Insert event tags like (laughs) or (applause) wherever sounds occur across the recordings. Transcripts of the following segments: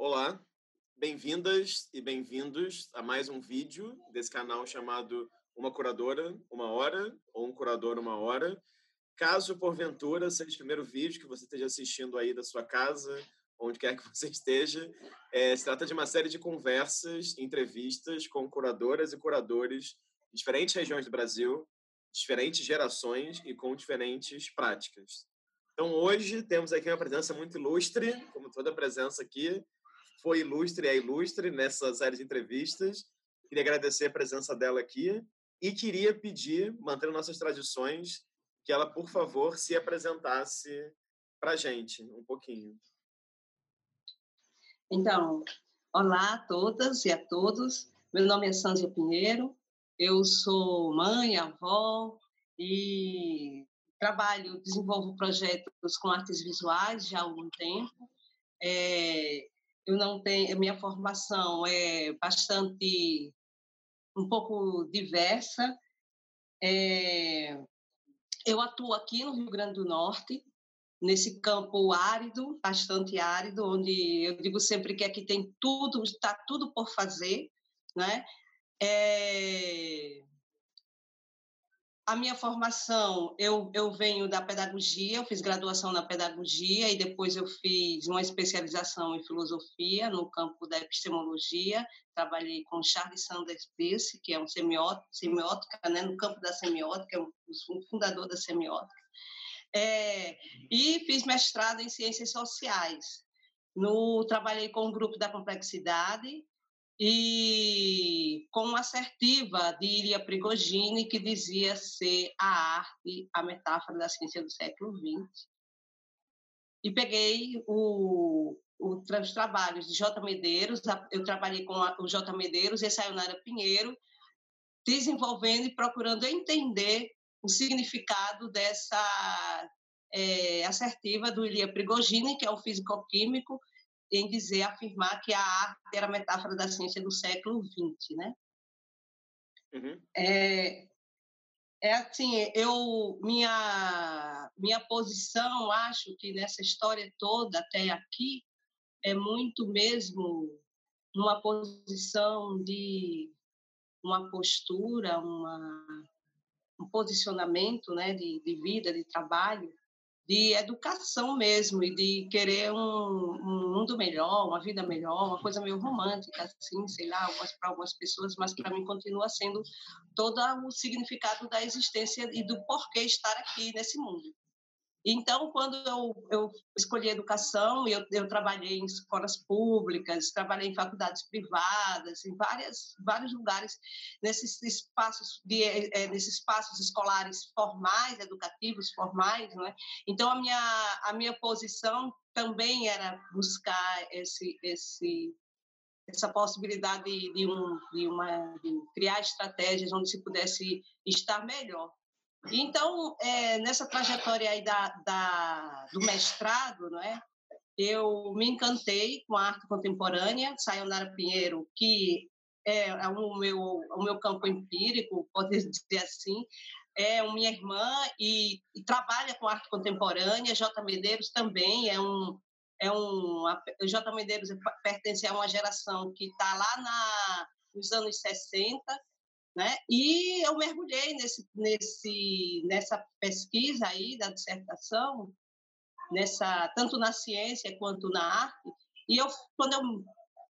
Olá, bem-vindas e bem-vindos a mais um vídeo desse canal chamado Uma Curadora, Uma Hora, ou Um Curador, Uma Hora. Caso, porventura, seja o primeiro vídeo que você esteja assistindo aí da sua casa, onde quer que você esteja, é, se trata de uma série de conversas, entrevistas com curadoras e curadores de diferentes regiões do Brasil, diferentes gerações e com diferentes práticas. Então, hoje temos aqui uma presença muito ilustre, como toda presença aqui, foi ilustre é ilustre nessa série de entrevistas. Queria agradecer a presença dela aqui e queria pedir, mantendo nossas tradições, que ela, por favor, se apresentasse para a gente um pouquinho. Então, olá a todas e a todos. Meu nome é Sandra Pinheiro. Eu sou mãe, avó e trabalho, desenvolvo projetos com artes visuais já há algum tempo. É, eu não tenho, minha formação é bastante, um pouco diversa. É, eu atuo aqui no Rio Grande do Norte, nesse campo árido, bastante árido, onde eu digo sempre que aqui tem tudo, está tudo por fazer, né? É, a minha formação, eu, eu venho da pedagogia, eu fiz graduação na pedagogia e depois eu fiz uma especialização em filosofia no campo da epistemologia. Trabalhei com Charles Sanders Peirce, que é um semiótica, semiótica né, no campo da semiótica, é um fundador da semiótica. É, e fiz mestrado em ciências sociais. No, trabalhei com o grupo da complexidade e com uma assertiva de Iria Prigogine, que dizia ser a arte, a metáfora da ciência do século XX. E peguei o, o, os trabalhos de J. Medeiros, eu trabalhei com a, o J. Medeiros e a Sayonara Pinheiro, desenvolvendo e procurando entender o significado dessa é, assertiva do Ilia Prigogine, que é um físico-químico, em dizer, afirmar que a arte era a metáfora da ciência do século XX, né? Uhum. É, é assim, eu minha minha posição, acho que nessa história toda até aqui é muito mesmo uma posição de uma postura, uma, um posicionamento, né, de, de vida, de trabalho de educação mesmo e de querer um, um, mundo melhor, uma vida melhor, uma coisa meio romântica, assim, sei lá, para algumas pessoas, mas para mim continua sendo todo o significado da existência e do porquê estar aqui nesse mundo. Então, quando eu, eu escolhi educação, eu, eu trabalhei em escolas públicas, trabalhei em faculdades privadas, em várias, vários lugares, nesses espaços, de, é, nesses espaços escolares formais, educativos formais. Né? Então, a minha, a minha posição também era buscar esse, esse, essa possibilidade de, de, um, de, uma, de criar estratégias onde se pudesse estar melhor então, é, nessa trajetória aí da, da, do mestrado, não é? eu me encantei com a arte contemporânea, Sayonara Pinheiro, que é, é o, meu, o meu campo empírico, pode (laughs) dizer assim, é minha irmã e, e, trabalha com arte contemporânea. J. Medeiros também é um. É um a, J. Medeiros pertence a uma geração que está lá na, nos anos 60 né? E eu mergulhei nesse, nesse, nessa pesquisa aí da dissertação, nessa tanto na ciência quanto na arte. E eu, quando eu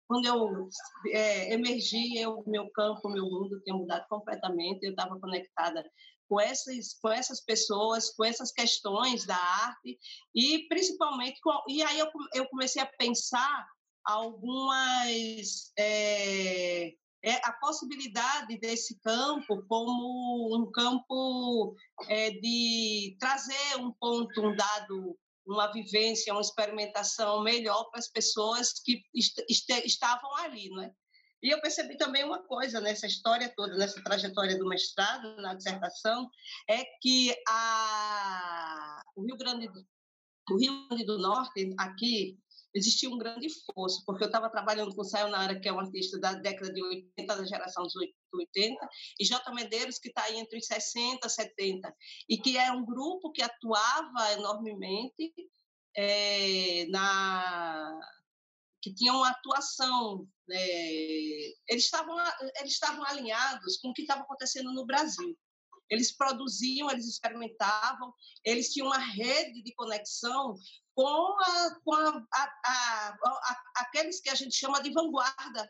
quando eu é, emergi, eu, meu campo, meu mundo tinha mudado completamente. Eu estava conectada com essas, com essas pessoas, com essas questões da arte e principalmente com, e aí eu, eu comecei a pensar algumas é, é a possibilidade desse campo como um campo é, de trazer um ponto, um dado, uma vivência, uma experimentação melhor para as pessoas que est est estavam ali, não é? E eu percebi também uma coisa nessa história toda, nessa trajetória do mestrado, na dissertação, é que a, o Rio Grande do, o Rio Grande do Norte, aqui, existia um grande esforço, porque eu estava trabalhando com Sayonara, que é um artista da década de 80, da geração dos 80, e J. Medeiros, que está entre os 60 e 70, e que é um grupo que atuava enormemente é, na que tinham uma atuação, é, eles, estavam, eles estavam alinhados com o que estava acontecendo no Brasil. Eles produziam, eles experimentavam, eles tinham uma rede de conexão com, a, com a, a, aqueles que a gente chama de vanguarda,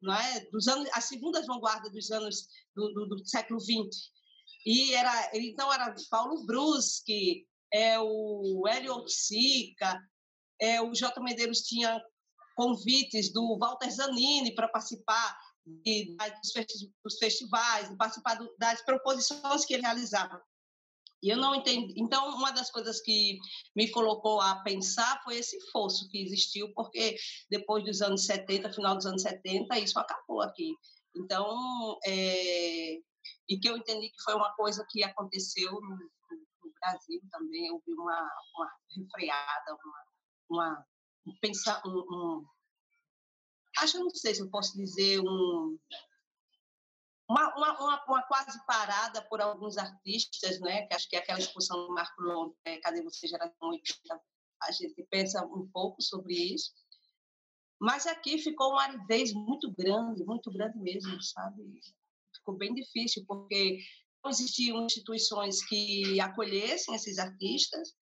não é? dos anos, as segundas vanguardas dos anos do, do, do século XX. E era, então era Paulo Bruschi, é o Hélio Oxica, é, o J. Medeiros tinha convites do Walter Zanini para participar de, dos festivais, participar do, das proposições que ele realizava. E eu não entendi. Então, uma das coisas que me colocou a pensar foi esse fosso que existiu, porque depois dos anos 70, final dos anos 70, isso acabou aqui. Então, é, e que eu entendi que foi uma coisa que aconteceu no, no Brasil também. Houve uma, uma refreada, uma, uma pensar um, um acho não sei se eu posso dizer um uma, uma, uma, quase parada por alguns artistas, né? Que acho que é aquela exposição do Marco Londres, né? Cadê você, geração 80? A gente pensa um pouco sobre isso. Mas aqui ficou uma aridez muito grande, muito grande mesmo, sabe? Ficou bem difícil, porque não existiam instituições que acolhessem esses artistas,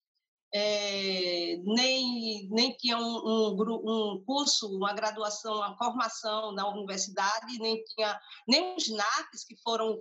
é, nem, nem tinha um, um, um, curso, uma graduação, uma formação na universidade, nem tinha nem os NACs que foram,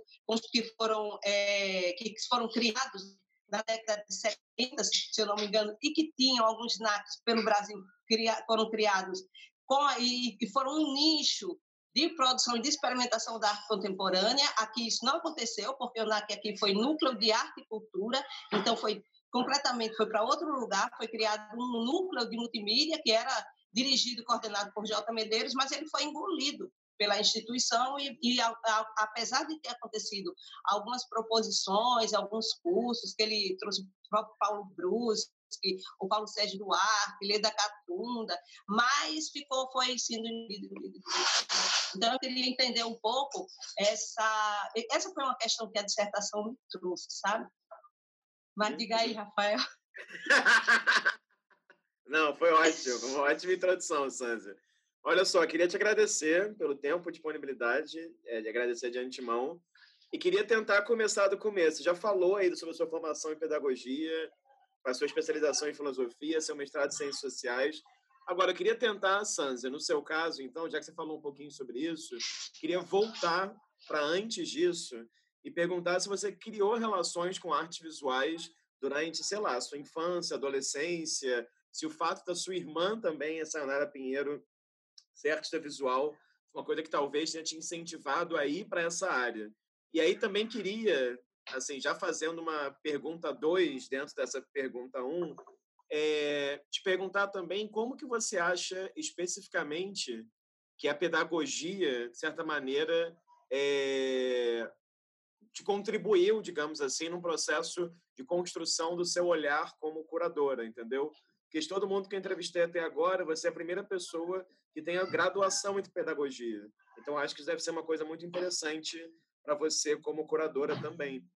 que foram, é, que foram criados na década de 70, se eu não me engano, e que tinham alguns NACs pelo Brasil, cria, foram criados com, e que foram um nicho de produção e de experimentação da arte contemporânea. Aqui isso não aconteceu, porque o NAC aqui foi núcleo de arte e cultura, então foi completamente, foi para outro lugar, foi criado um núcleo de multimídia que era dirigido e coordenado por J. Medeiros, mas ele foi engolido pela instituição e, e a, a, apesar de ter acontecido algumas proposições, alguns cursos que ele trouxe o próprio Paulo Brusque, o Paulo Sérgio Duarte, Leda Catunda, mas ficou, foi sendo então eu queria entender um pouco essa essa foi uma questão que a dissertação me trouxe, sabe? Mas diga aí, Rafael. (laughs) Não, foi ótimo. Uma (laughs) ótima introdução, Sanzia. Olha só, queria te agradecer pelo tempo disponibilidade, é, de agradecer de antemão. E queria tentar começar do começo. Já falou aí sobre a sua formação em pedagogia, a sua especialização em filosofia, seu mestrado em ciências sociais. Agora, eu queria tentar, Sanzia, no seu caso, então, já que você falou um pouquinho sobre isso, queria voltar para antes disso e perguntar se você criou relações com artes visuais durante, sei lá, sua infância, adolescência, se o fato da sua irmã também, a Sayonara Pinheiro, ser artista visual, uma coisa que talvez tenha te incentivado a ir para essa área. E aí também queria, assim, já fazendo uma pergunta dois dentro dessa pergunta um, é, te perguntar também como que você acha especificamente que a pedagogia, de certa maneira, é, te contribuiu, digamos assim, num processo de construção do seu olhar como curadora, entendeu? Porque todo mundo que eu entrevistei até agora, você é a primeira pessoa que tem a graduação em pedagogia. Então, acho que isso deve ser uma coisa muito interessante para você como curadora também.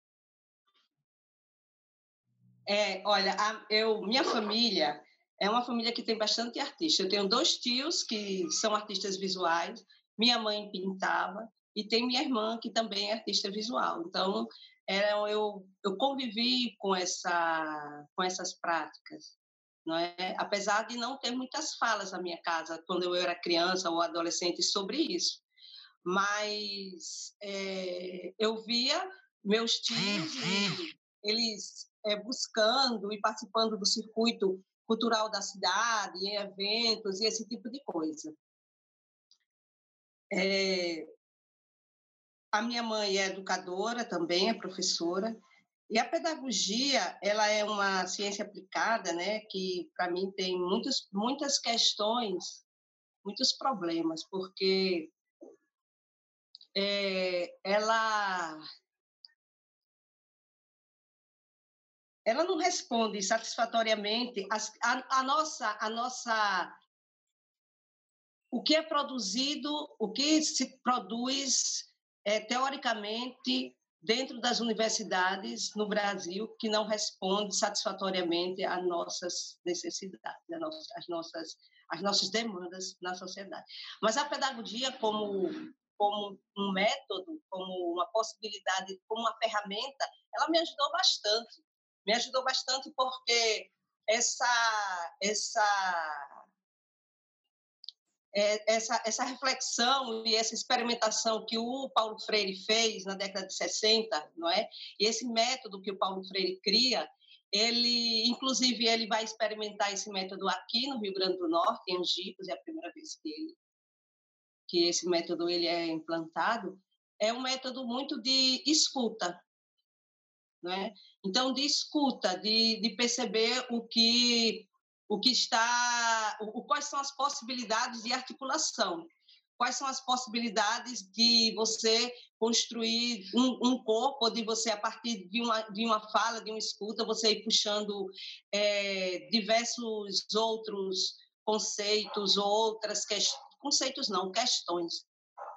É, olha, a, eu, minha família é uma família que tem bastante artista. Eu tenho dois tios que são artistas visuais. Minha mãe pintava e tem minha irmã, que também é artista visual. Então, era, eu, eu convivi com, essa, com essas práticas. Não é? Apesar de não ter muitas falas na minha casa, quando eu era criança ou adolescente, sobre isso. Mas é, eu via meus tios, eles é, buscando e participando do circuito cultural da cidade, em eventos e esse tipo de coisa. É, a minha mãe é educadora também, é professora. E a pedagogia, ela é uma ciência aplicada, né, que para mim tem muitos, muitas questões, muitos problemas, porque é, ela ela não responde satisfatoriamente as, a, a nossa a nossa o que é produzido, o que se produz é, teoricamente dentro das universidades no Brasil que não responde satisfatoriamente às nossas necessidades, às nossas, às nossas demandas na sociedade. Mas a pedagogia como como um método, como uma possibilidade, como uma ferramenta, ela me ajudou bastante. Me ajudou bastante porque essa essa é, essa, essa reflexão e essa experimentação que o Paulo Freire fez na década de 60, não é? E esse método que o Paulo Freire cria, ele, inclusive, ele vai experimentar esse método aqui no Rio Grande do Norte, em Angicos, é a primeira vez que, ele, que esse método ele é implantado. É um método muito de escuta, é? Então, de escuta, de, de perceber o que o que está, o, quais são as possibilidades de articulação, quais são as possibilidades de você construir um, um, corpo, de você, a partir de uma, de uma fala, de uma escuta, você ir puxando é, diversos outros conceitos, outras questões, conceitos não, questões,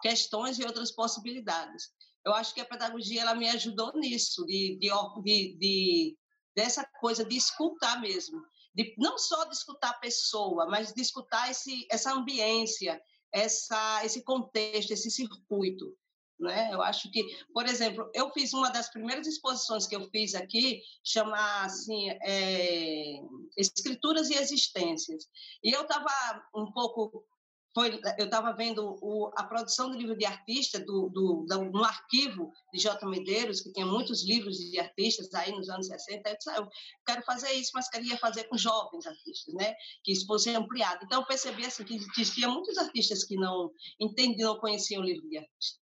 questões e outras possibilidades. Eu acho que a pedagogia ela me ajudou nisso, de, de, de, de dessa coisa de escutar mesmo, de não só de escutar a pessoa, mas de escutar esse, essa ambiência, essa, esse contexto, esse circuito. Né? Eu acho que, por exemplo, eu fiz uma das primeiras exposições que eu fiz aqui, chama assim, é, Escrituras e Existências. E eu estava um pouco foi, eu estava vendo o, a produção do livro de artista do, do, do, no arquivo de J. Medeiros, que tinha muitos livros de artistas aí nos anos 60. Eu disse, ah, eu quero fazer isso, mas queria fazer com jovens artistas, né? que isso fosse ampliado. Então, eu percebi assim, que existia muitos artistas que não entendiam, não conheciam o livro de artista.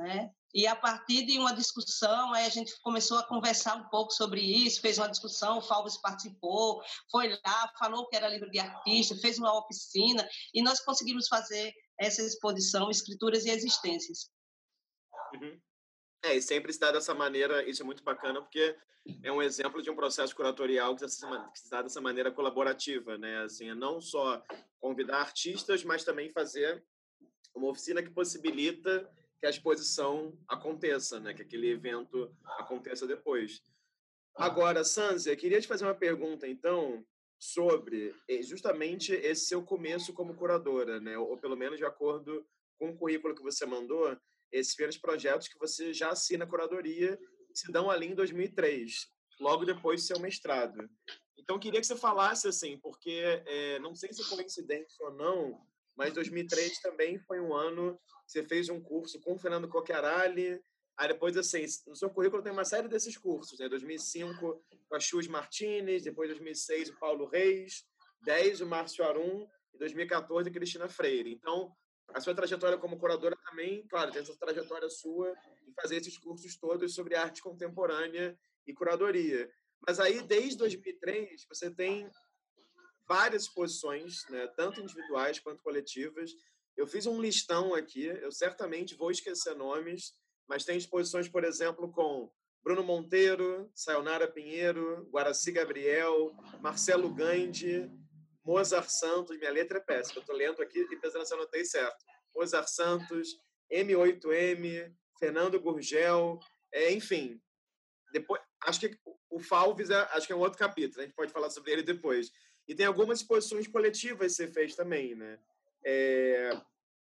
Né? E a partir de uma discussão, aí a gente começou a conversar um pouco sobre isso, fez uma discussão, o Falves participou, foi lá, falou que era livro de artista, fez uma oficina, e nós conseguimos fazer essa exposição Escrituras e Existências. Uhum. É, e sempre se dá dessa maneira, isso é muito bacana, porque é um exemplo de um processo curatorial que se dá dessa maneira colaborativa, né? Assim, é não só convidar artistas, mas também fazer uma oficina que possibilita que a exposição aconteça, né? que aquele evento aconteça depois. Agora, Sanzia, queria te fazer uma pergunta, então, sobre eh, justamente esse seu começo como curadora, né? ou pelo menos de acordo com o currículo que você mandou, esses primeiros projetos que você já assina curadoria se dão ali em 2003, logo depois do seu mestrado. Então, queria que você falasse assim, porque é, não sei se é coincidência ou não, mas 2003 também foi um ano que você fez um curso com o Fernando Coquerali. Aí depois, assim, no seu currículo tem uma série desses cursos, né? 2005 com a Chus Martinez, depois 2006 o Paulo Reis, 10 o Márcio Arum e 2014 a Cristina Freire. Então, a sua trajetória como curadora também, claro, tem essa trajetória sua de fazer esses cursos todos sobre arte contemporânea e curadoria. Mas aí, desde 2003, você tem várias exposições, né, tanto individuais quanto coletivas. Eu fiz um listão aqui, eu certamente vou esquecer nomes, mas tem exposições, por exemplo, com Bruno Monteiro, Sayonara Pinheiro, Guaraci Gabriel, Marcelo Gandhi, Mozart Santos, minha letra é péssima, estou lendo aqui e pensando se eu anotei certo. Mozart Santos, M8M, Fernando Gurgel, é, enfim. Depois, acho que o Falves é, acho que é um outro capítulo, a gente pode falar sobre ele depois. E tem algumas exposições coletivas que você fez também, né? É,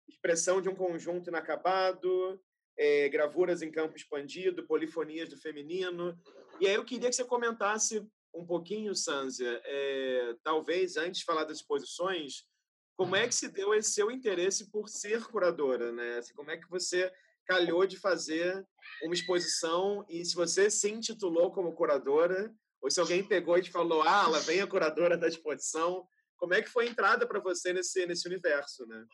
expressão de um conjunto inacabado, é, gravuras em campo expandido, polifonias do feminino. E aí eu queria que você comentasse um pouquinho, Sanzia, é, talvez antes de falar das exposições, como é que se deu esse seu interesse por ser curadora, né? Assim, como é que você calhou de fazer uma exposição e se você se intitulou como curadora ou se alguém pegou e te falou, ah, ela vem a curadora da exposição. Como é que foi a entrada para você nesse, nesse universo, né?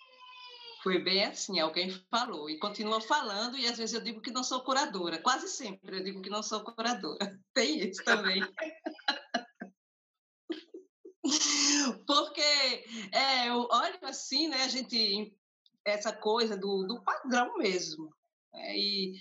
Foi bem assim, alguém falou e continua falando, e às vezes eu digo que não sou curadora. Quase sempre eu digo que não sou curadora. (laughs) Tem isso também. (laughs) Porque, é, eu olho assim, né, a gente, essa coisa do, do padrão mesmo. É, e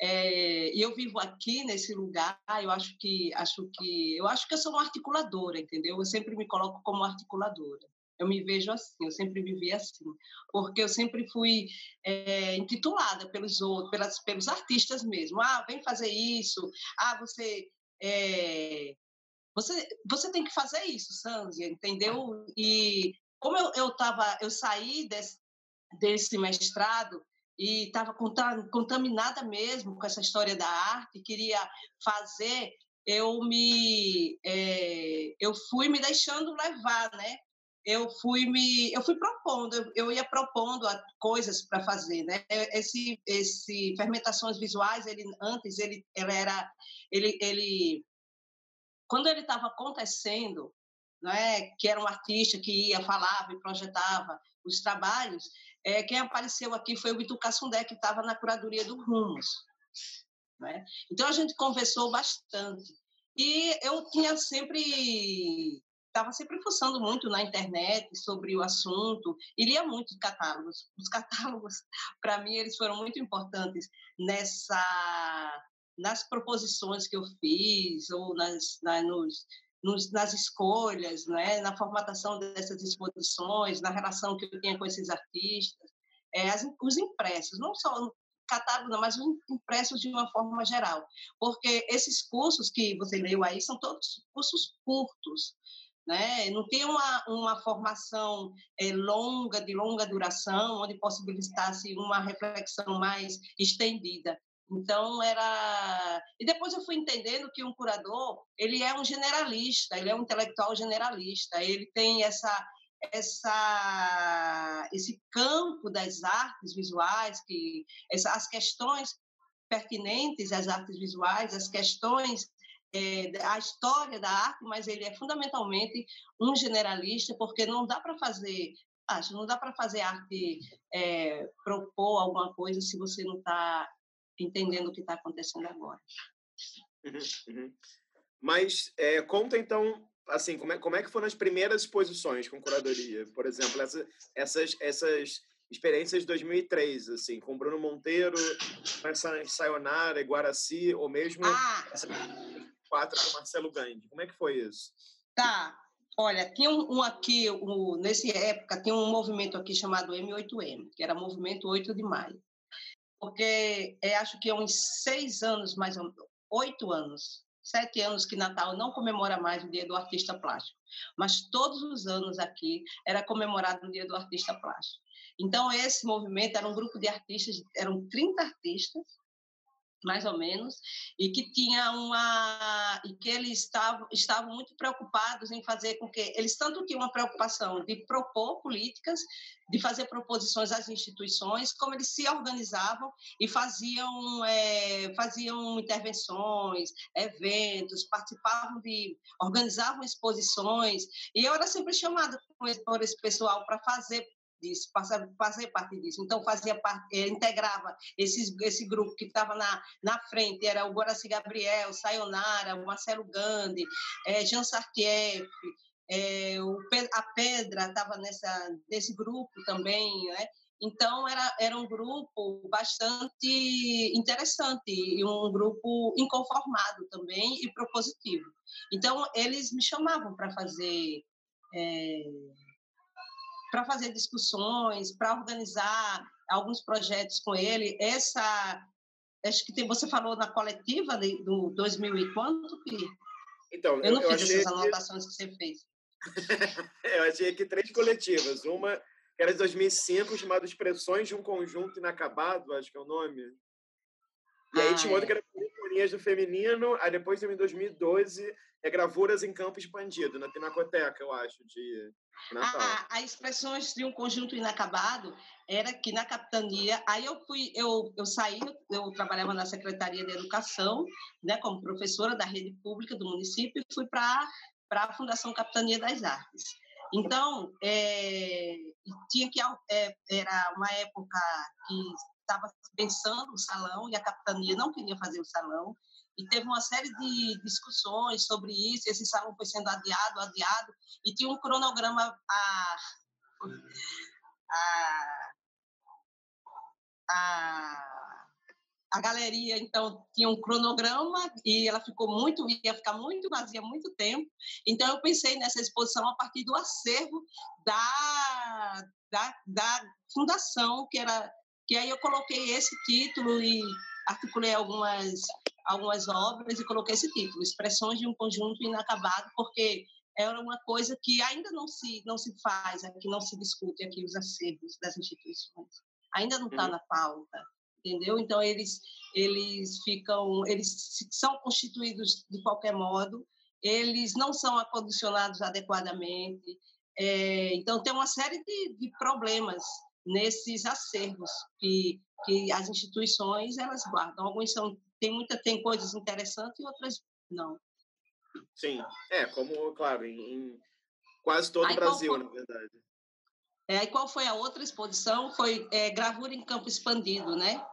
é, e eu vivo aqui nesse lugar, eu acho que acho que eu acho que eu sou uma articuladora, entendeu? Eu sempre me coloco como articuladora. Eu me vejo assim, eu sempre vivi assim, porque eu sempre fui é, intitulada pelos outros, pelas, pelos artistas mesmo. Ah, vem fazer isso. Ah, você é, você, você tem que fazer isso, Sanzia, entendeu? E como eu, eu, tava, eu saí desse, desse mestrado e estava contaminada mesmo com essa história da arte, queria fazer, eu me é, eu fui me deixando levar, né? Eu fui me eu fui propondo, eu, eu ia propondo coisas para fazer, né? Esse esse fermentações visuais, ele antes ele, ele era ele ele quando ele estava acontecendo, né, que era um artista que ia, falava e projetava os trabalhos, é, quem apareceu aqui foi o Itu Cassundé, que estava na curadoria do Rumos. Né? Então, a gente conversou bastante. E eu tinha sempre estava sempre fuçando muito na internet sobre o assunto e lia muitos catálogos. Os catálogos, (laughs) para mim, eles foram muito importantes nessa nas proposições que eu fiz ou nas, na, nos, nos, nas escolhas, né, na formatação dessas exposições, na relação que eu tinha com esses artistas, é, as, os impressos, não só no catálogo, mas os impressos de uma forma geral, porque esses cursos que você leu aí são todos cursos curtos, né? Não tem uma, uma formação é, longa, de longa duração, onde possibilitasse uma reflexão mais estendida. Então era e depois eu fui entendendo que um curador ele é um generalista, ele é um intelectual generalista, ele tem essa essa esse campo das artes visuais que essa, as questões pertinentes às artes visuais, as questões é, a história da arte, mas ele é fundamentalmente um generalista porque não dá para fazer acho não dá para fazer arte é, propor alguma coisa se você não está entendendo o que está acontecendo agora. Uhum, uhum. Mas é, conta então, assim, como é, como é que foram as primeiras exposições com curadoria? Por exemplo, essa, essas, essas experiências de 2003, assim, com Bruno Monteiro, Sayonara, Guaraci, ou mesmo ah. essa quatro com Marcelo Gandhi. Como é que foi isso? Tá. Olha, tinha um, um aqui, um, nessa época, tinha um movimento aqui chamado M8M, que era Movimento 8 de Maio porque é, acho que há uns seis anos, mais ou menos, oito anos, sete anos que Natal não comemora mais o Dia do Artista Plástico, mas todos os anos aqui era comemorado o Dia do Artista Plástico. Então, esse movimento era um grupo de artistas, eram 30 artistas, mais ou menos, e que tinha uma e que eles estavam estavam muito preocupados em fazer com que eles tanto tinham uma preocupação de propor políticas, de fazer proposições às instituições, como eles se organizavam e faziam é, faziam intervenções, eventos, participavam de organizavam exposições e eu era sempre chamada por esse pessoal para fazer disso, fazer parte disso. Então, fazia parte, eh, integrava esses, esse grupo que estava na, na frente, era o Guaraci Gabriel, Sayonara, o Marcelo Gandhi, é, Jean Sartieff, é, o, a Pedra estava nesse grupo também, né? Então, era, era um grupo bastante interessante e um grupo inconformado também e propositivo. Então, eles me chamavam para fazer é, para fazer discussões, para organizar alguns projetos com ele. Essa, acho que tem, você falou na coletiva de, do 2000 e quanto que? Então, eu não eu fiz essas anotações que... que você fez. (laughs) eu achei aqui três coletivas. Uma que era de 2005, chamada Expressões de um Conjunto Inacabado, acho que é o nome. E aí ah, tinha outra que era Do Feminino, aí depois em 2012 é Gravuras em Campo Expandido, na Pinacoteca, eu acho, de Natal. A, a expressões de um conjunto inacabado era que na capitania, aí eu fui, eu, eu saí, eu trabalhava na Secretaria de Educação, né, como professora da rede pública do município, e fui para a Fundação Capitania das Artes. Então, é, tinha que é, era uma época que estava pensando o salão e a capitania não queria fazer o salão e teve uma série de discussões sobre isso. Esse salão foi sendo adiado, adiado e tinha um cronograma a, a, a a galeria, então, tinha um cronograma e ela ficou muito, ia ficar muito vazia muito tempo. Então, eu pensei nessa exposição a partir do acervo da, da, da fundação, que era que aí eu coloquei esse título e articulei algumas algumas obras e coloquei esse título, Expressões de um conjunto inacabado, porque era uma coisa que ainda não se não se faz aqui, não se discute aqui os acervos das instituições. Ainda não está uhum. na pauta entendeu? Então eles eles ficam, eles são constituídos de qualquer modo, eles não são acondicionados adequadamente, é, então tem uma série de, de problemas nesses acervos que que as instituições elas guardam. Alguns são tem muita tem coisas interessantes e outras não. Sim, é como claro em, quase todo Aí, o Brasil, na verdade. É, e qual foi a outra exposição? Foi é, Gravura em Campo Expandido, né?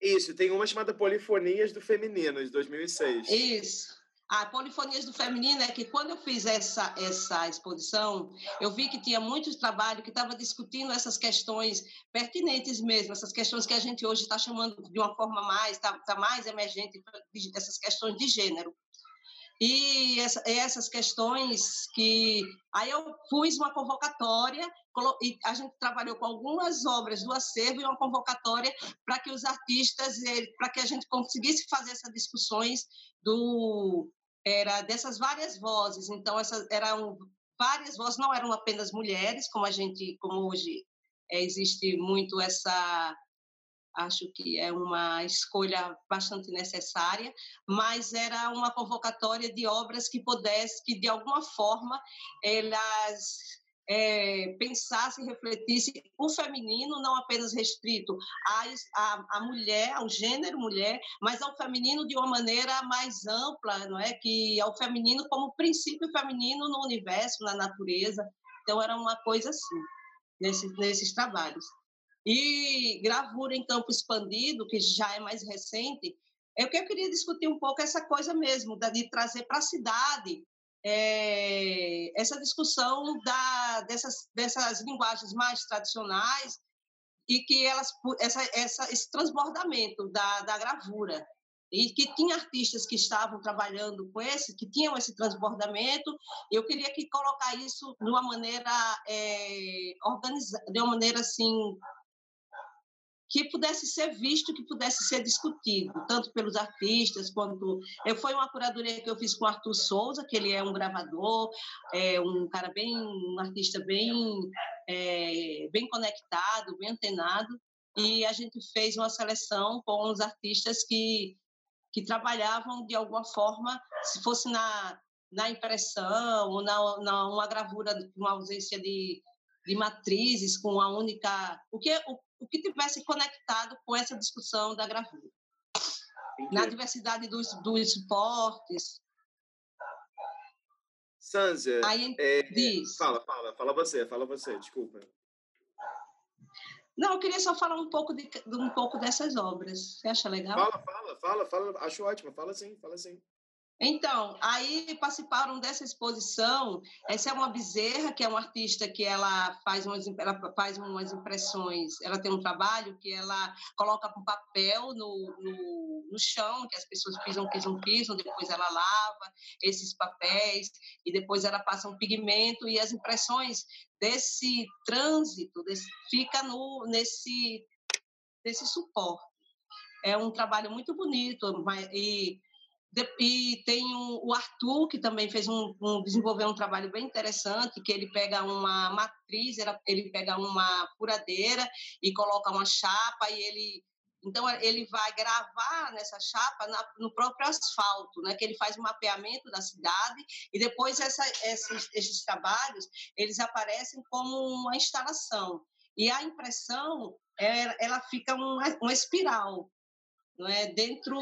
Isso, tem uma chamada Polifonias do Feminino, de 2006. Isso. A Polifonias do Feminino é que quando eu fiz essa, essa exposição, eu vi que tinha muito trabalho que estava discutindo essas questões pertinentes mesmo, essas questões que a gente hoje está chamando de uma forma mais, está tá mais emergente, essas questões de gênero. E essa, essas questões que. Aí eu pus uma convocatória, e a gente trabalhou com algumas obras do acervo e uma convocatória para que os artistas, para que a gente conseguisse fazer essas discussões do. Era dessas várias vozes. Então, essas eram várias vozes, não eram apenas mulheres, como a gente, como hoje é, existe muito essa acho que é uma escolha bastante necessária, mas era uma convocatória de obras que pudesse, que de alguma forma elas é, refletissem o feminino não apenas restrito à, à, mulher, ao gênero mulher, mas ao feminino de uma maneira mais ampla, não é? Que ao feminino como princípio feminino no universo, na natureza. Então era uma coisa assim nesses, nesses trabalhos. E gravura em campo expandido, que já é mais recente, é o que eu queria discutir um pouco essa coisa mesmo, de trazer para a cidade é, essa discussão da, dessas, dessas linguagens mais tradicionais e que elas essa, essa, esse transbordamento da, da gravura e que tinha artistas que estavam trabalhando com esse, que tinham esse transbordamento. Eu queria que colocar isso de uma maneira é, de uma maneira assim que pudesse ser visto, que pudesse ser discutido, tanto pelos artistas quanto. Eu, foi uma curadoria que eu fiz com o Arthur Souza, que ele é um gravador, é um cara bem. um artista bem, é, bem conectado, bem antenado, e a gente fez uma seleção com os artistas que, que trabalhavam de alguma forma, se fosse na, na impressão, ou na, na uma gravura, uma ausência de, de matrizes, com a única. O que, o, o que tivesse conectado com essa discussão da gravura. Na diversidade dos, dos suportes. Sanzia, Aí, é, diz. fala, fala, fala você, fala você, desculpa. Não, eu queria só falar um pouco de, um pouco dessas obras. Você acha legal? Fala, fala, fala, fala. Acho ótimo. Fala sim, fala sim. Então, aí participaram dessa exposição. Essa é uma Bezerra, que é uma artista que ela faz umas, ela faz umas impressões. Ela tem um trabalho que ela coloca com papel no, no, no chão, que as pessoas pisam, pisam, pisam. Depois ela lava esses papéis e depois ela passa um pigmento e as impressões desse trânsito desse, fica no nesse nesse suporte. É um trabalho muito bonito e e tem o Arthur, que também fez um, um, desenvolveu um trabalho bem interessante, que ele pega uma matriz, ele pega uma furadeira e coloca uma chapa e ele então ele vai gravar nessa chapa na, no próprio asfalto, né? Que ele faz um mapeamento da cidade e depois essa, esses, esses trabalhos eles aparecem como uma instalação e a impressão é, ela fica uma, uma espiral, não é dentro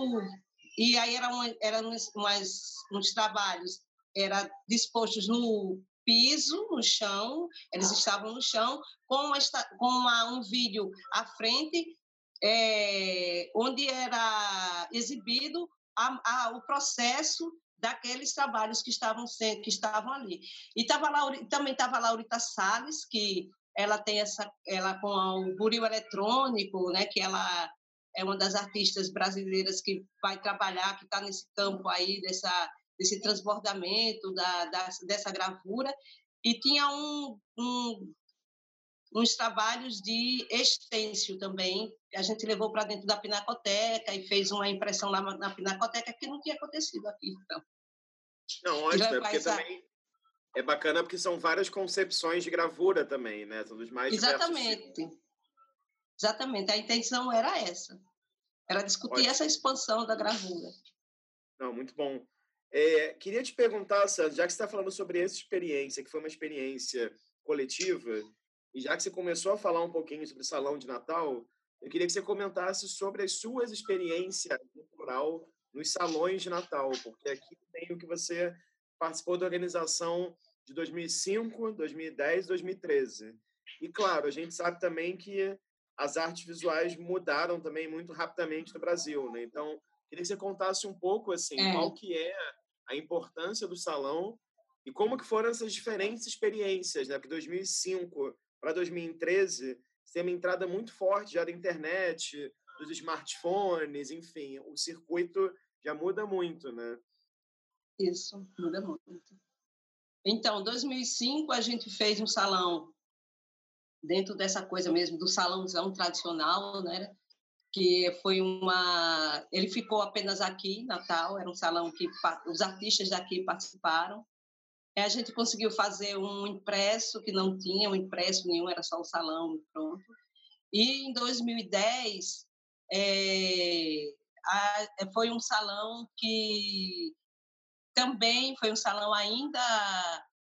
e aí eram, eram umas, uns trabalhos era dispostos no piso, no chão, eles estavam no chão, com, uma, com uma, um vídeo à frente, é, onde era exibido a, a, o processo daqueles trabalhos que estavam sendo, que estavam ali. E tava lá, também estava Laurita Salles, que ela tem essa, ela com o buril eletrônico, né, que ela é uma das artistas brasileiras que vai trabalhar, que está nesse campo aí dessa, desse transbordamento da, da, dessa gravura. E tinha um, um, uns trabalhos de extêncio também, que a gente levou para dentro da Pinacoteca e fez uma impressão lá na Pinacoteca que não tinha acontecido aqui. Então. Não, ótimo, é porque essa... também é bacana porque são várias concepções de gravura também, né? São dos mais Exatamente. Exatamente. A intenção era essa. Era discutir ótimo. essa expansão da gravura. Não, muito bom. É, queria te perguntar, Sandra, já que você está falando sobre essa experiência, que foi uma experiência coletiva, e já que você começou a falar um pouquinho sobre o Salão de Natal, eu queria que você comentasse sobre as suas experiências cultural nos salões de Natal, porque aqui tem o que você participou da organização de 2005, 2010, 2013. E claro, a gente sabe também que as artes visuais mudaram também muito rapidamente no Brasil, né? Então, queria que você contasse um pouco assim, é. qual que é a importância do salão e como que foram essas diferentes experiências, né? Porque 2005 para 2013 tem uma entrada muito forte já da internet, dos smartphones, enfim, o circuito já muda muito, né? Isso, muda muito. Então, 2005 a gente fez um salão dentro dessa coisa mesmo do salãozão tradicional, né? Que foi uma, ele ficou apenas aqui, Natal, era um salão que os artistas daqui participaram. A gente conseguiu fazer um impresso que não tinha um impresso nenhum, era só o salão pronto. E em 2010 é, a, foi um salão que também foi um salão ainda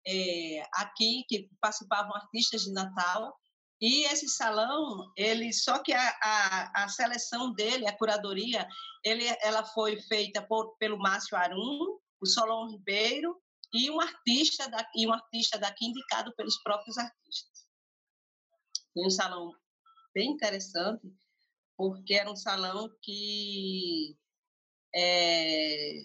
é, aqui que participavam artistas de Natal e esse salão, ele só que a, a, a, seleção dele, a curadoria, ele, ela foi feita por, pelo Márcio Arum, o Solon Ribeiro e um artista da, e um artista daqui indicado pelos próprios artistas. Foi um salão bem interessante, porque era um salão que é,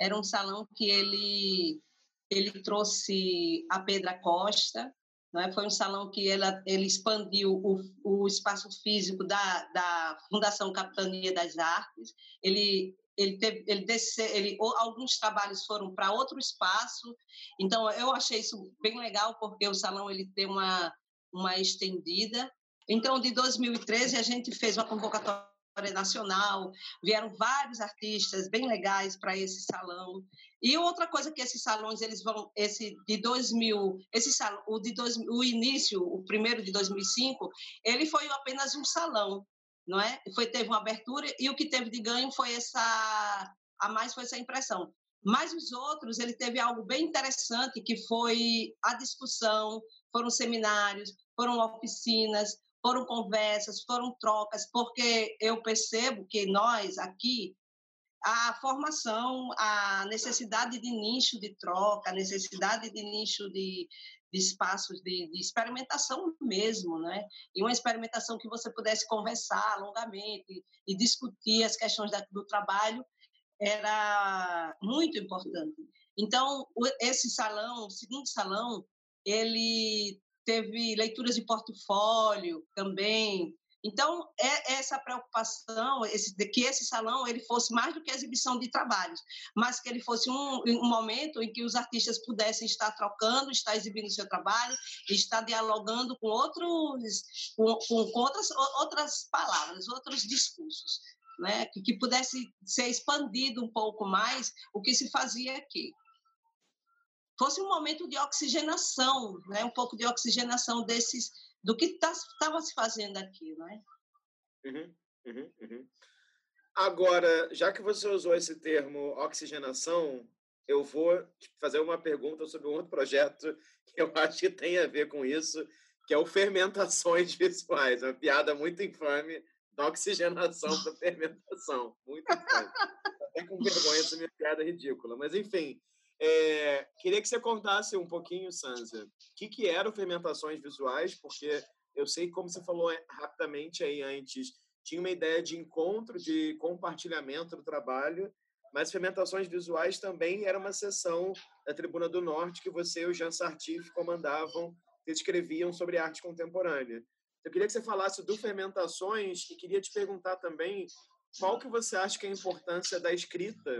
era um salão que ele ele trouxe a Pedra Costa, né? foi um salão que ela, ele expandiu o, o espaço físico da, da Fundação Capitania das Artes, ele ele teve, ele desce, ele alguns trabalhos foram para outro espaço. Então eu achei isso bem legal porque o salão ele tem uma uma estendida. Então de 2013 a gente fez uma convocatória nacional, vieram vários artistas bem legais para esse salão. E outra coisa que esses salões eles vão esse de 2000, esse salão, o de dois, o início, o primeiro de 2005, ele foi apenas um salão não é? Foi teve uma abertura e o que teve de ganho foi essa a mais foi essa impressão. Mas os outros, ele teve algo bem interessante que foi a discussão, foram seminários, foram oficinas, foram conversas, foram trocas, porque eu percebo que nós aqui a formação, a necessidade de nicho de troca, a necessidade de nicho de, de espaços de, de, experimentação mesmo, né? E uma experimentação que você pudesse conversar longamente e discutir as questões da, do trabalho era muito importante. Então, esse salão, o segundo salão, ele teve leituras de portfólio também, então, é essa preocupação esse, de que esse salão ele fosse mais do que exibição de trabalhos, mas que ele fosse um, um momento em que os artistas pudessem estar trocando, estar exibindo seu trabalho, estar dialogando com outros, com, com outras, outras palavras, outros discursos. Né, que, que pudesse ser expandido um pouco mais o que se fazia aqui fosse um momento de oxigenação, né? um pouco de oxigenação desses do que estava tá, se fazendo aqui, não é? Uhum, uhum, uhum. Agora, já que você usou esse termo oxigenação, eu vou fazer uma pergunta sobre um outro projeto que eu (laughs) acho que tem a ver com isso, que é o fermentações (laughs) visuais, uma piada muito infame da oxigenação para fermentação, muito infame. Até com vergonha essa minha piada ridícula, mas enfim, é, queria que você contasse um pouquinho, Sansa, o que, que eram fermentações visuais, porque eu sei, como você falou é, rapidamente aí antes, tinha uma ideia de encontro, de compartilhamento do trabalho, mas fermentações visuais também era uma sessão da Tribuna do Norte que você e o Jean Sartif comandavam, que escreviam sobre arte contemporânea. Eu queria que você falasse do Fermentações e queria te perguntar também qual que você acha que é a importância da escrita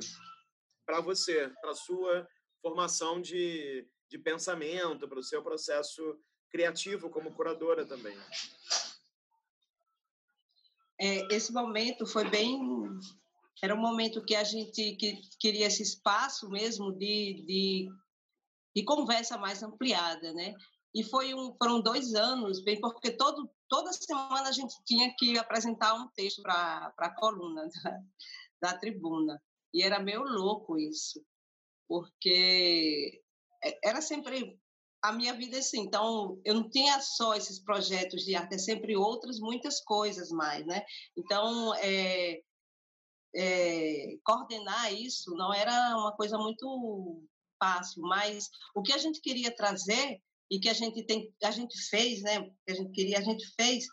para você, para sua formação de, de pensamento, para o seu processo criativo como curadora também. É, esse momento foi bem era um momento que a gente que queria esse espaço mesmo de, de, de conversa mais ampliada, né? E foi um, foram dois anos, bem porque todo, toda semana a gente tinha que apresentar um texto para a coluna da, da tribuna. E era meio louco isso, porque é, era sempre a minha vida assim. Então, eu não tinha só esses projetos de arte, é sempre outras, muitas coisas mais, né? Então, é, é, coordenar isso não era uma coisa muito fácil, mas o que a gente queria trazer e que a gente tem, a gente fez, né? Que a gente queria, a gente fez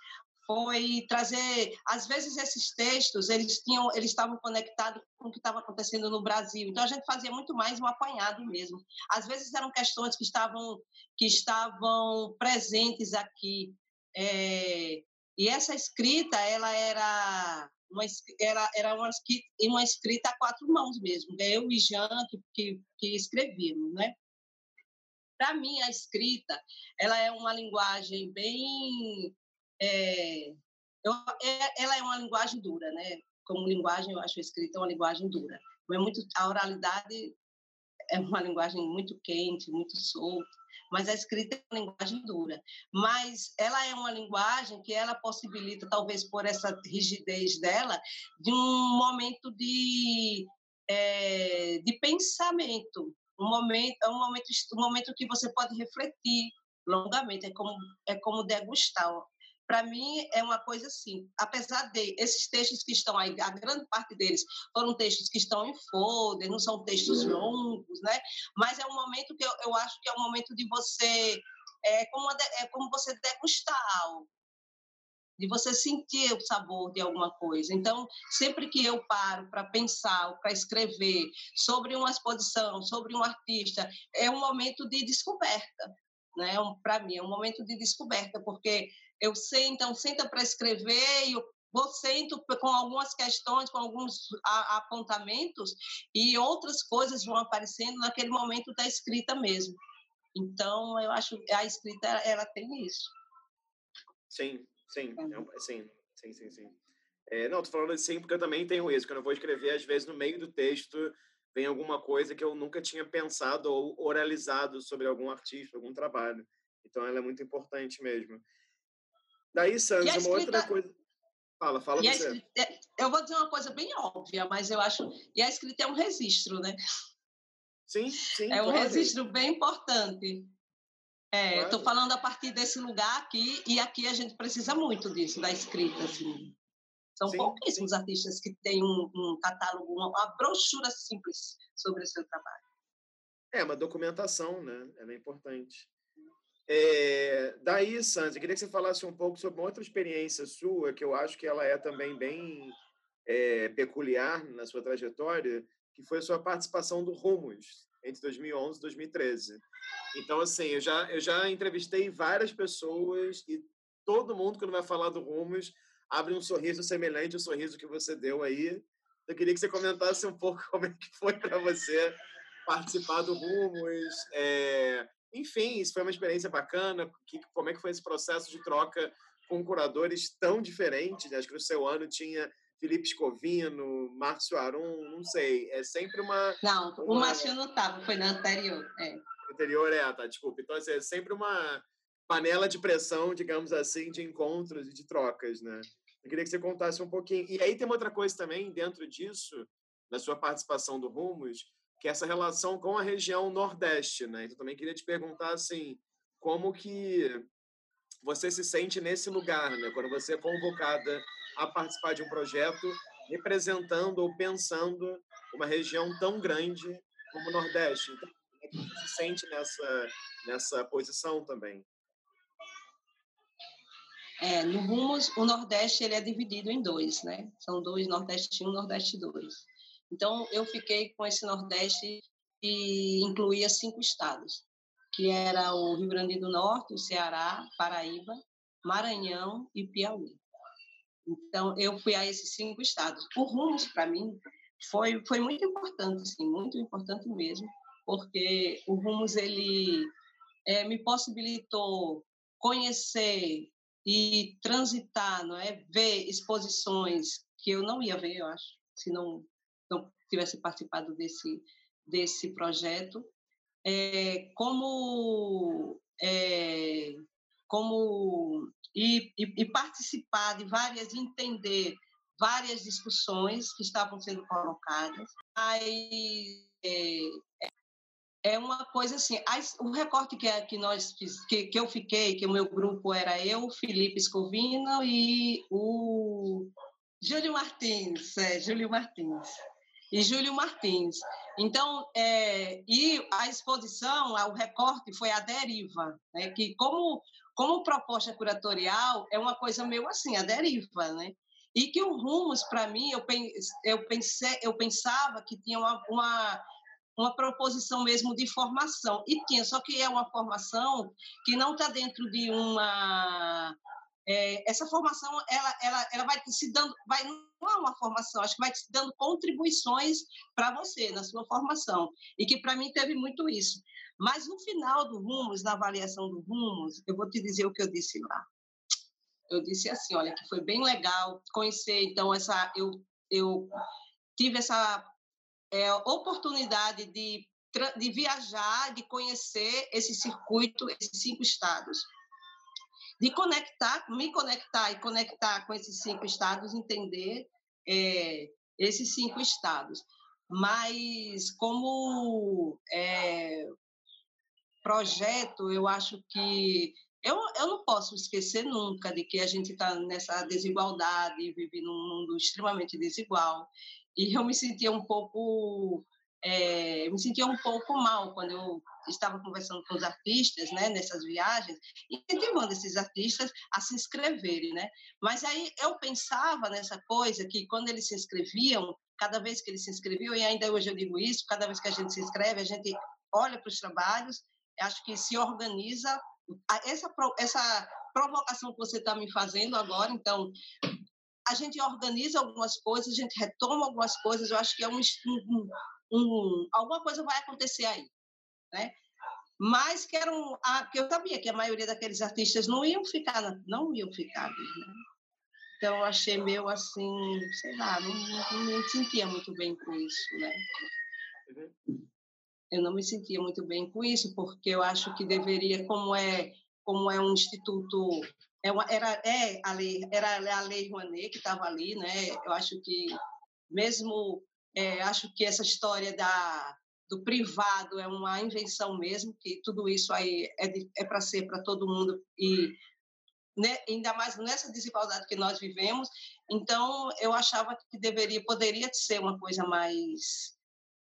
foi trazer, às vezes esses textos eles tinham, eles estavam conectados com o que estava acontecendo no Brasil. Então a gente fazia muito mais um apanhado mesmo. Às vezes eram questões que estavam que estavam presentes aqui. É, e essa escrita ela era uma, era, era uma, uma escrita a quatro mãos mesmo. Eu e Jean que, que, que escrevíamos, né? Para mim, a escrita ela é uma linguagem bem é, eu, é, ela é uma linguagem dura, né? Como linguagem, eu acho a escrita uma linguagem dura. É muito a oralidade é uma (laughs) linguagem muito quente, muito solta, mas a escrita é uma linguagem dura. Mas ela é uma linguagem que ela possibilita, talvez por essa rigidez dela, de um momento de é, de pensamento, um momento, é um momento, um momento que você pode refletir longamente, é como é como degustar para mim é uma coisa assim, apesar de esses textos que estão aí, a grande parte deles foram textos que estão em folder, não são textos longos, né? Mas é um momento que eu, eu acho que é um momento de você, é como, é como você degustar algo, de você sentir o sabor de alguma coisa. Então, sempre que eu paro para pensar, para escrever sobre uma exposição, sobre um artista, é um momento de descoberta, né? Um, para mim é um momento de descoberta, porque eu sei, então, senta para escrever e eu vou sento com algumas questões, com alguns apontamentos e outras coisas vão aparecendo naquele momento da escrita mesmo. Então, eu acho que a escrita ela tem isso. Sim, sim, é. é sim, sim, sim, sim. É, não, tô falando assim porque eu também tenho isso. Quando eu vou escrever, às vezes no meio do texto vem alguma coisa que eu nunca tinha pensado ou oralizado sobre algum artista, algum trabalho. Então, ela é muito importante mesmo. Daí, Santos, escrita... uma outra coisa. Fala, fala você. Escrita... É, eu vou dizer uma coisa bem óbvia, mas eu acho. E a escrita é um registro, né? Sim, sim. É um claro. registro bem importante. É, Estou claro. falando a partir desse lugar aqui, e aqui a gente precisa muito disso, da escrita. Assim. São sim, pouquíssimos sim. artistas que têm um, um catálogo, uma, uma, brochura simples sobre o seu trabalho. É, uma documentação, né? Ela é importante. É, daí, Santos, eu queria que você falasse um pouco sobre uma outra experiência sua, que eu acho que ela é também bem é, peculiar na sua trajetória, que foi a sua participação do Rumos, entre 2011 e 2013. Então, assim, eu já, eu já entrevistei várias pessoas e todo mundo, quando vai falar do Rumos, abre um sorriso semelhante ao sorriso que você deu aí. Eu queria que você comentasse um pouco (laughs) como é que foi para você participar do Rumos, é, enfim, isso foi uma experiência bacana. Que, como é que foi esse processo de troca com curadores tão diferentes? Né? Acho que no seu ano tinha Felipe Escovino, Márcio Arum, não sei. É sempre uma. Não, uma... o Márcio não estava, foi na anterior. É. Anterior, é, tá, desculpa. Então, assim, é sempre uma panela de pressão, digamos assim, de encontros e de trocas, né? Eu queria que você contasse um pouquinho. E aí tem uma outra coisa também dentro disso, na sua participação do Rumos, que é essa relação com a região Nordeste, né? Então também queria te perguntar assim, como que você se sente nesse lugar, né? Quando você é convocada a participar de um projeto representando ou pensando uma região tão grande como o Nordeste. Então, como é que você se sente nessa nessa posição também? É, no Rumos, o Nordeste ele é dividido em dois, né? São dois, Nordeste 1 e Nordeste 2. Então, eu fiquei com esse Nordeste e incluía cinco estados, que era o Rio Grande do Norte, o Ceará, Paraíba, Maranhão e Piauí. Então, eu fui a esses cinco estados. O Rumos, para mim, foi, foi muito importante, sim, muito importante mesmo, porque o Rumos, ele é, me possibilitou conhecer e transitar, não é? ver exposições que eu não ia ver, eu acho, se não, não tivesse participado desse, desse projeto. É, como é, como e, e, e, participar de várias, entender várias discussões que estavam sendo colocadas. Aí, é, é uma coisa assim, o recorte que, que nós que, que eu fiquei, que o meu grupo era eu, Felipe Scovino e o Júlio Martins, é, Júlio Martins e Júlio Martins. Então, é, e a exposição, o recorte foi a deriva, né, que como como proposta curatorial é uma coisa meio assim, a deriva, né? E que o Rumos, para mim, eu, eu, pensei, eu pensava que tinha uma, uma, uma proposição mesmo de formação. E tinha, só que é uma formação que não está dentro de uma é, essa formação ela, ela, ela vai se dando, vai não é uma formação, acho que vai te dando contribuições para você na sua formação e que para mim teve muito isso. Mas no final do Rumos, na avaliação do Rumos, eu vou te dizer o que eu disse lá. Eu disse assim, olha, que foi bem legal conhecer, então essa eu eu tive essa é, oportunidade de de viajar, de conhecer esse circuito, esses cinco estados de conectar, me conectar e conectar com esses cinco estados, entender é, esses cinco estados. Mas como é, projeto, eu acho que eu, eu não posso esquecer nunca de que a gente está nessa desigualdade, vive num mundo extremamente desigual. E eu me sentia um pouco é, eu me sentia um pouco mal quando eu estava conversando com os artistas, né, nessas viagens, incentivando esses artistas a se inscreverem, né? Mas aí eu pensava nessa coisa que quando eles se inscreviam, cada vez que eles se inscreviam, e ainda hoje eu digo isso, cada vez que a gente se inscreve, a gente olha para os trabalhos, acho que se organiza essa essa provocação que você está me fazendo agora, então a gente organiza algumas coisas, a gente retoma algumas coisas, eu acho que é um, um, um, alguma coisa vai acontecer aí, né? Mas que era um, ah, porque eu sabia que a maioria daqueles artistas não iam ficar, não iam ficar, né? Então eu achei meio assim, sei lá, não, não me sentia muito bem com isso, né? Eu não me sentia muito bem com isso, porque eu acho que deveria, como é, como é um instituto é uma, era é a lei era a lei Rouanet que estava ali né eu acho que mesmo é, acho que essa história da, do privado é uma invenção mesmo, que tudo isso aí é, é para ser para todo mundo e né, ainda mais nessa desigualdade que nós vivemos. Então, eu achava que deveria, poderia ser uma coisa mais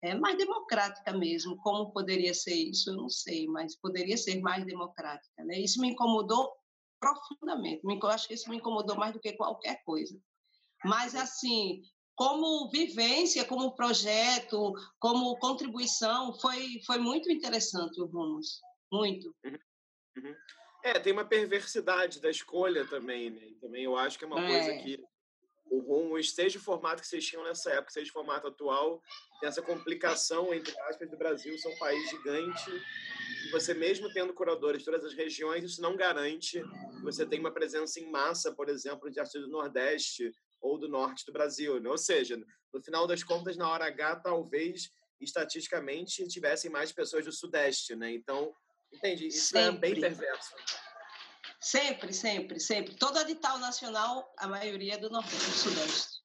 é, mais democrática mesmo. Como poderia ser isso, eu não sei, mas poderia ser mais democrática. Né? Isso me incomodou profundamente. Eu acho que isso me incomodou mais do que qualquer coisa. Mas, assim, como vivência, como projeto, como contribuição, foi, foi muito interessante o Rumos, muito. Uhum. Uhum. É, tem uma perversidade da escolha também, né? Também eu acho que é uma é. coisa que o Rumos, seja o formato que vocês tinham nessa época, seja o formato atual, tem essa complicação, entre aspas, do Brasil ser um país gigante, e você mesmo tendo curadores de todas as regiões, isso não garante que você tenha uma presença em massa, por exemplo, de artistas do Nordeste, ou do norte do Brasil. Né? Ou seja, no final das contas, na hora H, talvez estatisticamente tivessem mais pessoas do Sudeste, né? Então, entende? Isso sempre. é bem perverso. Sempre, sempre, sempre. Todo edital nacional, a maioria é do Nordeste, do Sudeste.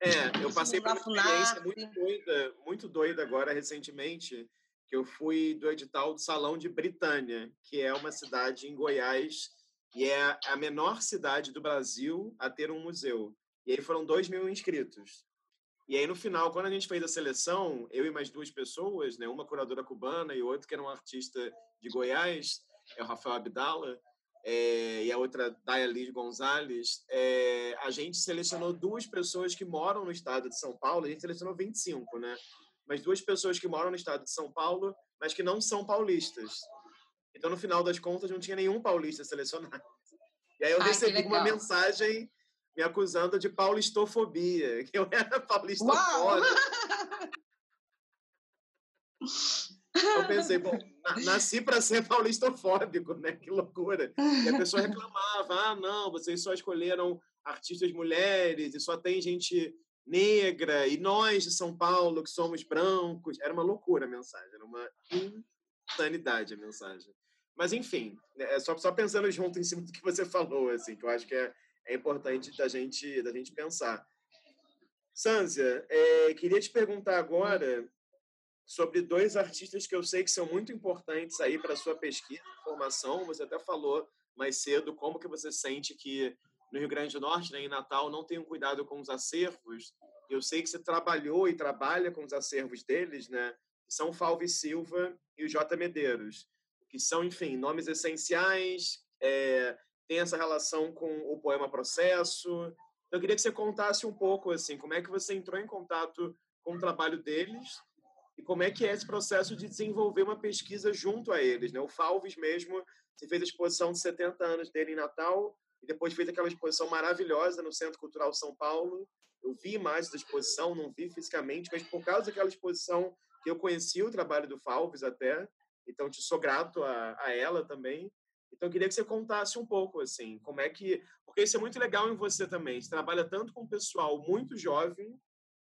É, eu passei por uma experiência muito doida, muito doida agora recentemente, que eu fui do edital do Salão de Britânia, que é uma cidade em Goiás e é a menor cidade do Brasil a ter um museu. E aí foram dois mil inscritos. E aí, no final, quando a gente fez a seleção, eu e mais duas pessoas, né, uma curadora cubana e outra que era um artista de Goiás, é o Rafael Abdala, é, e a outra, Daya Liz Gonzalez, é, a gente selecionou duas pessoas que moram no estado de São Paulo, a gente selecionou 25, né? Mas duas pessoas que moram no estado de São Paulo, mas que não são paulistas. Então, no final das contas, não tinha nenhum paulista selecionado. E aí eu Ai, recebi uma mensagem me acusando de paulistofobia, (laughs) que eu era paulistofóbico. Eu pensei, bom, nasci para ser paulistofóbico, né? Que loucura. E a pessoa reclamava: ah, não, vocês só escolheram artistas mulheres e só tem gente negra e nós de São Paulo que somos brancos. Era uma loucura a mensagem, era uma insanidade a mensagem. Mas, enfim, é só, só pensando junto em cima do que você falou, assim, que eu acho que é, é importante da gente, da gente pensar. Sânzia, é, queria te perguntar agora sobre dois artistas que eu sei que são muito importantes aí para a sua pesquisa, formação. Você até falou mais cedo como que você sente que no Rio Grande do Norte, né, em Natal, não tem um cuidado com os acervos. Eu sei que você trabalhou e trabalha com os acervos deles, né? São Falve Silva e o J. Medeiros, que são, enfim, nomes essenciais, é, tem essa relação com o poema Processo. Então, eu queria que você contasse um pouco, assim, como é que você entrou em contato com o trabalho deles e como é que é esse processo de desenvolver uma pesquisa junto a eles, né? O Falves mesmo, você fez a exposição de 70 anos dele em Natal, e depois fez aquela exposição maravilhosa no Centro Cultural São Paulo. Eu vi imagens da exposição, não vi fisicamente, mas por causa daquela exposição que eu conheci o trabalho do Falves até, então te sou grato a, a ela também. Então eu queria que você contasse um pouco assim, como é que, porque isso é muito legal em você também. Você trabalha tanto com pessoal muito jovem,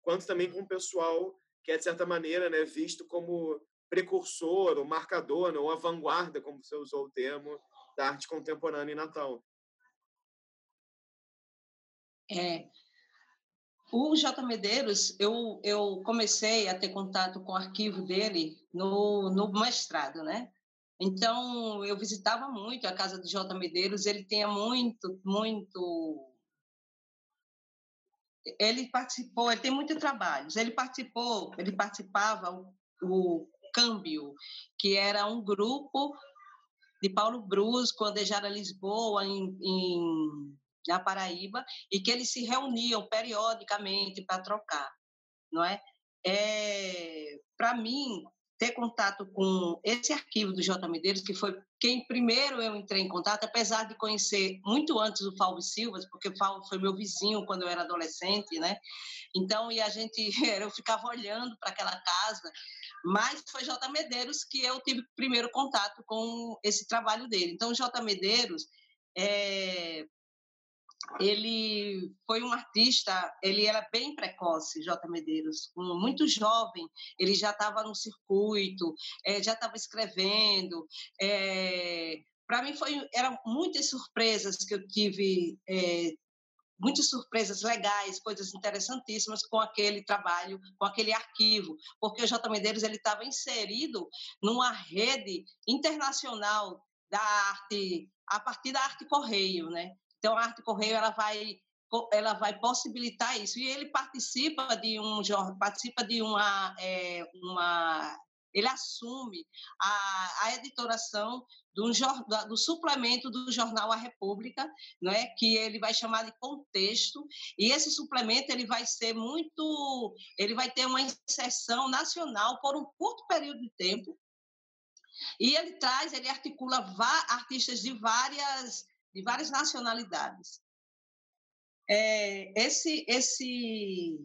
quanto também com pessoal que é de certa maneira, né, visto como precursor, ou marcador, né, ou a vanguarda, como você usou o termo, da arte contemporânea em Natal. É, o J. Medeiros, eu, eu comecei a ter contato com o arquivo dele no, no mestrado, né? Então, eu visitava muito a casa do J. Medeiros, ele tinha muito, muito... Ele participou, ele tem muitos trabalhos, ele participou, ele participava o, Câmbio, que era um grupo de Paulo Brus, quando ele já era Lisboa, em, em na Paraíba, e que eles se reuniam periodicamente para trocar, não é? é para mim, ter contato com esse arquivo do J. Medeiros, que foi quem primeiro eu entrei em contato, apesar de conhecer muito antes o Falvo Silva, porque o Falvo foi meu vizinho quando eu era adolescente, né? Então, e a gente, (laughs) eu ficava olhando para aquela casa, mas foi J. Medeiros que eu tive primeiro contato com esse trabalho dele. Então, J. Medeiros, é, ele foi um artista, ele era bem precoce, J. Medeiros, muito jovem, ele já estava no circuito, é, já estava escrevendo. É, Para mim foi, eram muitas surpresas que eu tive, é, muitas surpresas legais, coisas interessantíssimas com aquele trabalho, com aquele arquivo, porque o J. Medeiros estava inserido numa rede internacional da arte, a partir da arte correio, né? Então, a Arte Correio ela vai ela vai possibilitar isso. E ele participa de um participa de uma é, uma ele assume a, a editoração do, do suplemento do jornal A República, não é? que ele vai chamar de contexto, e esse suplemento ele vai ser muito, ele vai ter uma inserção nacional por um curto período de tempo, e ele traz, ele articula artistas de várias de várias nacionalidades. É, esse, esse,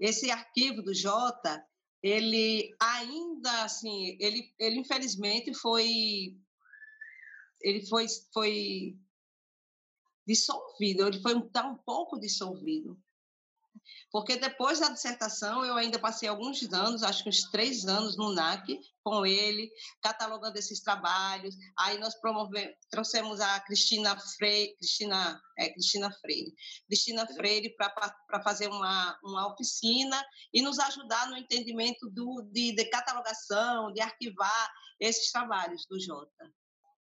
esse arquivo do Jota, ele ainda assim, ele, ele infelizmente foi, ele foi, foi dissolvido, ele foi um, tá um pouco dissolvido. Porque depois da dissertação, eu ainda passei alguns anos, acho que uns três anos no NAC com ele, catalogando esses trabalhos. Aí nós promovemos, trouxemos a Cristina Freire, Cristina, é, Cristina Freire, Cristina Freire para fazer uma, uma oficina e nos ajudar no entendimento do, de, de catalogação, de arquivar esses trabalhos do Jota.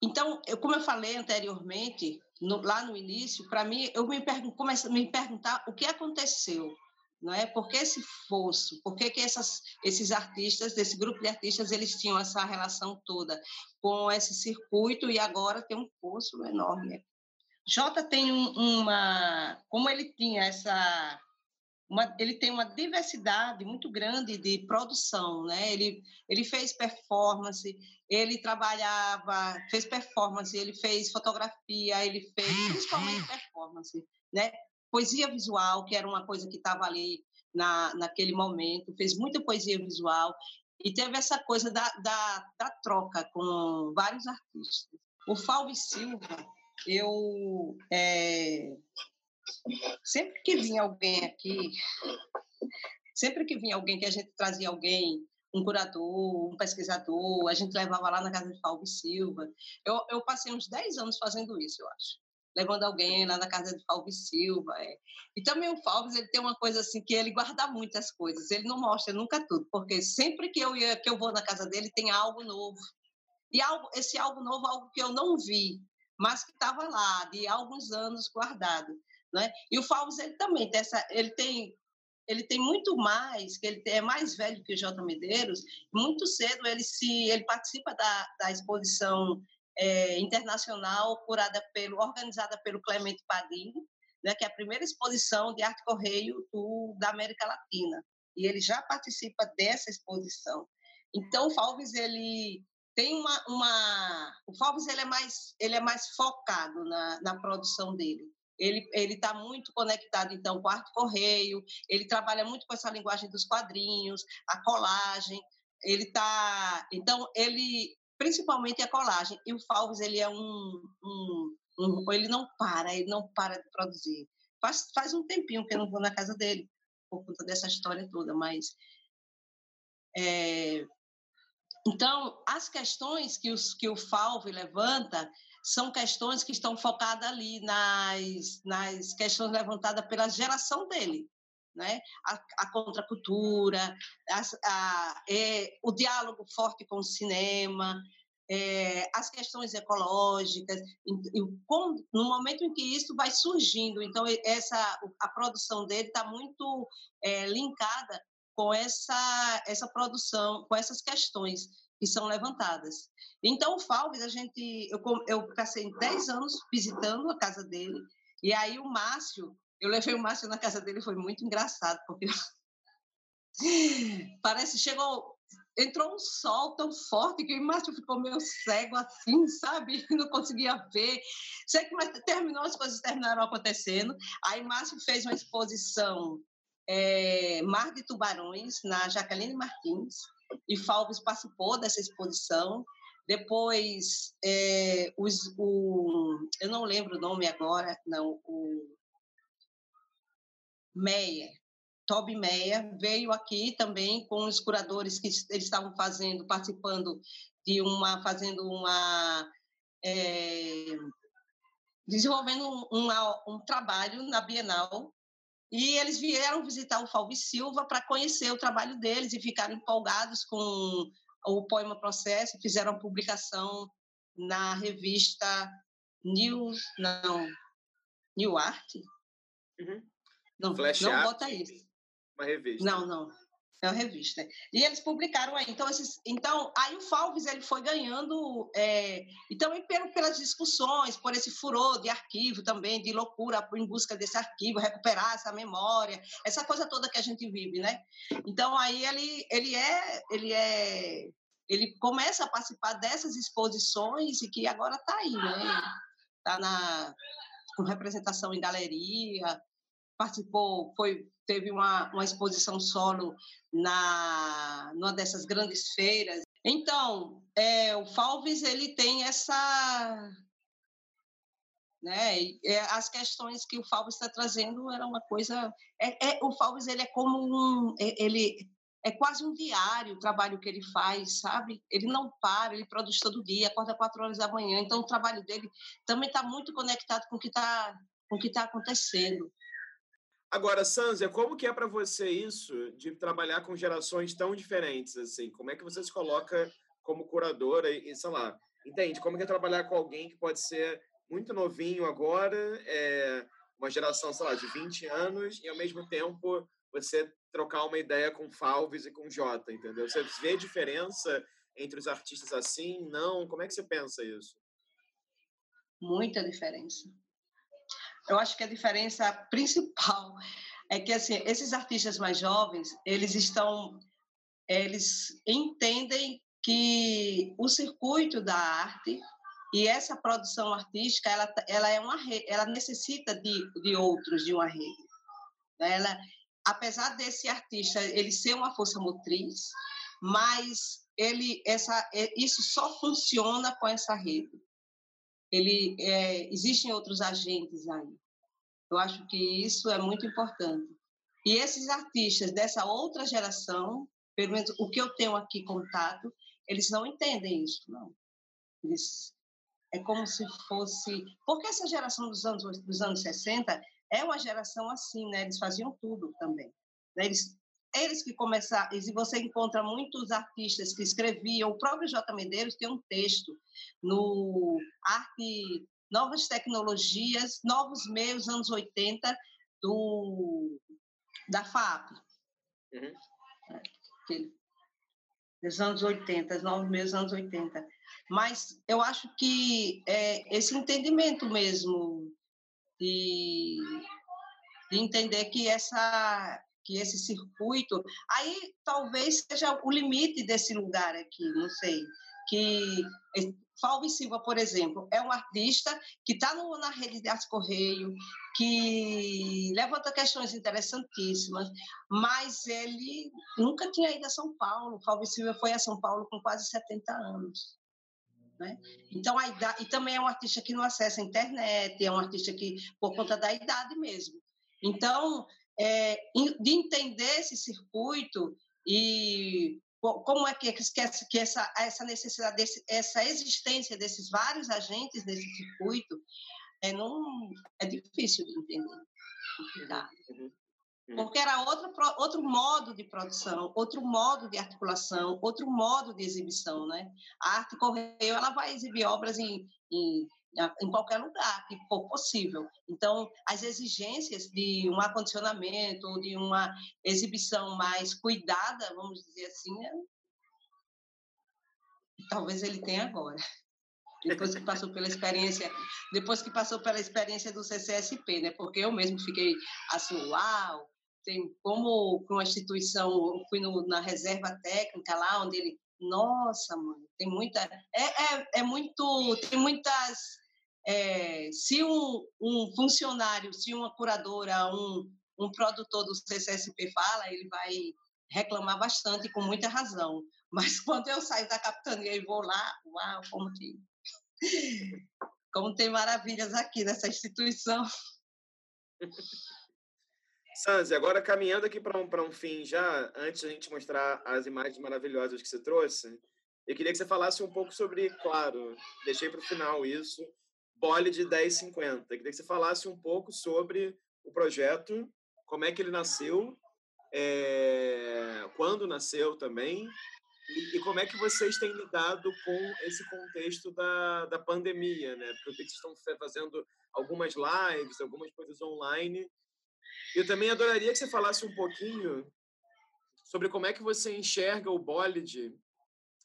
Então, eu, como eu falei anteriormente, no, lá no início, para mim, eu me pergun começo a me perguntar o que aconteceu não é? Por que esse fosso? Por que, que essas, esses artistas, desse grupo de artistas, eles tinham essa relação toda com esse circuito e agora tem um fosso enorme? Jota tem um, uma, como ele tinha essa uma, ele tem uma diversidade muito grande de produção, né? Ele, ele fez performance, ele trabalhava, fez performance, ele fez fotografia, ele fez principalmente performance, né? Poesia visual, que era uma coisa que estava ali na, naquele momento, fez muita poesia visual e teve essa coisa da, da, da troca com vários artistas. O Fábio Silva, eu é, sempre que vinha alguém aqui, sempre que vinha alguém que a gente trazia alguém, um curador, um pesquisador, a gente levava lá na casa de Fábio Silva. Eu, eu passei uns 10 anos fazendo isso, eu acho. Levando alguém lá na casa de Fábio Silva. É. E também o Fábio, ele tem uma coisa assim, que ele guarda muitas coisas. Ele não mostra nunca tudo, porque sempre que eu, ia, que eu vou na casa dele, tem algo novo. E algo, esse algo novo, algo que eu não vi, mas que estava lá, de alguns anos guardado. Né? E o Fauves ele também tem essa, ele tem ele tem muito mais, que ele é mais velho que o J. Medeiros, muito cedo ele se ele participa da, da exposição é, internacional curada pelo organizada pelo Clemente Padim, né, que é a primeira exposição de arte correio do, da América Latina. E ele já participa dessa exposição. Então o Falves ele tem uma, uma o Falves ele é mais ele é mais focado na, na produção dele ele está muito conectado então com a arte correio, ele trabalha muito com essa linguagem dos quadrinhos, a colagem, ele está então ele principalmente a colagem e o Falves ele é um, um, um, ele não para, ele não para de produzir. Faz faz um tempinho que eu não vou na casa dele por conta dessa história toda, mas é, então, as questões que, os, que o Falve levanta são questões que estão focadas ali nas, nas questões levantadas pela geração dele. Né? A, a contracultura, a, a, é, o diálogo forte com o cinema, é, as questões ecológicas, e, e, com, no momento em que isso vai surgindo, então essa a produção dele está muito é, linkada com essa essa produção, com essas questões que são levantadas. Então, o Falves, a gente, eu, eu passei 10 anos visitando a casa dele, e aí o Márcio, eu levei o Márcio na casa dele, foi muito engraçado, porque (laughs) parece, chegou, entrou um sol tão forte que o Márcio ficou meio cego assim, sabe? (laughs) Não conseguia ver. Sei que mas terminou, as coisas terminaram acontecendo. Aí Márcio fez uma exposição é, Mar de Tubarões, na Jaqueline Martins, e Falves participou dessa exposição. Depois, é, os, o, eu não lembro o nome agora, não, o Meyer, Toby Meyer, veio aqui também com os curadores que eles estavam fazendo, participando de uma, fazendo uma, é, desenvolvendo um, trabalho na Bienal e eles vieram visitar o Falvi Silva para conhecer o trabalho deles e ficaram empolgados com o poema Processo, fizeram a publicação na revista New, não, New Art? Uhum. Não, Flash não Art, bota isso. Uma revista. Não, não. É uma revista. E eles publicaram aí. Então, esses, então aí o Falves ele foi ganhando, é, e também pelo, pelas discussões, por esse furor de arquivo também, de loucura em busca desse arquivo, recuperar essa memória, essa coisa toda que a gente vive, né? Então, aí ele, ele é, ele é, ele começa a participar dessas exposições e que agora está aí, né? Está na com representação em galeria, participou, foi teve uma, uma exposição solo na numa dessas grandes feiras. Então, é, o Falves ele tem essa né? É, as questões que o Falves está trazendo era uma coisa. É, é, o Falves ele é como um, é, ele é quase um diário o trabalho que ele faz, sabe? Ele não para, ele produz todo dia, acorda quatro horas da manhã. Então o trabalho dele também está muito conectado com o que está com o que está acontecendo. Agora, Sanzia, como que é para você isso de trabalhar com gerações tão diferentes assim? Como é que você se coloca como curadora e, sei lá, entende? Como que é trabalhar com alguém que pode ser muito novinho agora, é, uma geração, sei lá, de 20 anos e ao mesmo tempo você trocar uma ideia com Falves e com Jota, entendeu? Você vê diferença entre os artistas assim? Não? Como é que você pensa isso? Muita diferença. Eu acho que a diferença principal é que assim, esses artistas mais jovens, eles estão eles entendem que o circuito da arte e essa produção artística ela, ela é uma ela necessita de, de outros de uma rede. Ela apesar desse artista ele ser uma força motriz mas ele essa isso só funciona com essa rede ele é, existem outros agentes aí eu acho que isso é muito importante e esses artistas dessa outra geração pelo menos o que eu tenho aqui contato eles não entendem isso não eles é como se fosse. Porque essa geração dos anos, dos anos 60 é uma geração assim, né? Eles faziam tudo também. Né? Eles, eles que começaram. E você encontra muitos artistas que escreviam. O próprio J. Medeiros tem um texto no Arte. Novas tecnologias, novos meios, anos 80, do, da FAP. Uhum. É, dos anos 80, novos meios, anos 80 mas eu acho que é, esse entendimento mesmo de, de entender que essa que esse circuito aí talvez seja o limite desse lugar aqui não sei que Fábio Silva, por exemplo, é um artista que está na rede de arte correio, que levanta questões interessantíssimas, mas ele nunca tinha ido a São Paulo. Fábio Silva foi a São Paulo com quase 70 anos. Né? Então, a idade, e também é um artista que não acessa a internet, é um artista que, por conta da idade mesmo. Então, é, de entender esse circuito e como é que, que essa, essa necessidade, desse, essa existência desses vários agentes desse circuito é, não, é difícil de entender. Uhum. Hum. porque era outro, outro modo de produção, outro modo de articulação, outro modo de exibição, né? A arte correio ela vai exibir obras em, em, em qualquer lugar que for possível. Então, as exigências de um acondicionamento ou de uma exibição mais cuidada, vamos dizer assim, é... talvez ele tenha agora. Depois que passou pela experiência, depois que passou pela experiência do CCSP, né? Porque eu mesmo fiquei assim, uau, tem como uma instituição, fui no, na reserva técnica lá, onde ele, nossa, mãe, tem muita, é, é, é muito, tem muitas, é, se um, um funcionário, se uma curadora, um, um produtor do CCSP fala, ele vai reclamar bastante, com muita razão. (laughs) Mas quando eu saio da capitania e vou lá, uau, como que... Como tem maravilhas aqui nessa instituição. (laughs) Sanzi, agora caminhando aqui para um, um fim já, antes de a gente mostrar as imagens maravilhosas que você trouxe, eu queria que você falasse um pouco sobre, claro, deixei para o final isso, Bole de 1050. Eu queria que você falasse um pouco sobre o projeto, como é que ele nasceu, é, quando nasceu também, e, e, como é que vocês têm lidado com esse contexto da, da pandemia, né? Porque vocês estão fazendo algumas lives, algumas coisas online, eu também adoraria que você falasse um pouquinho sobre como é que você enxerga o Bolide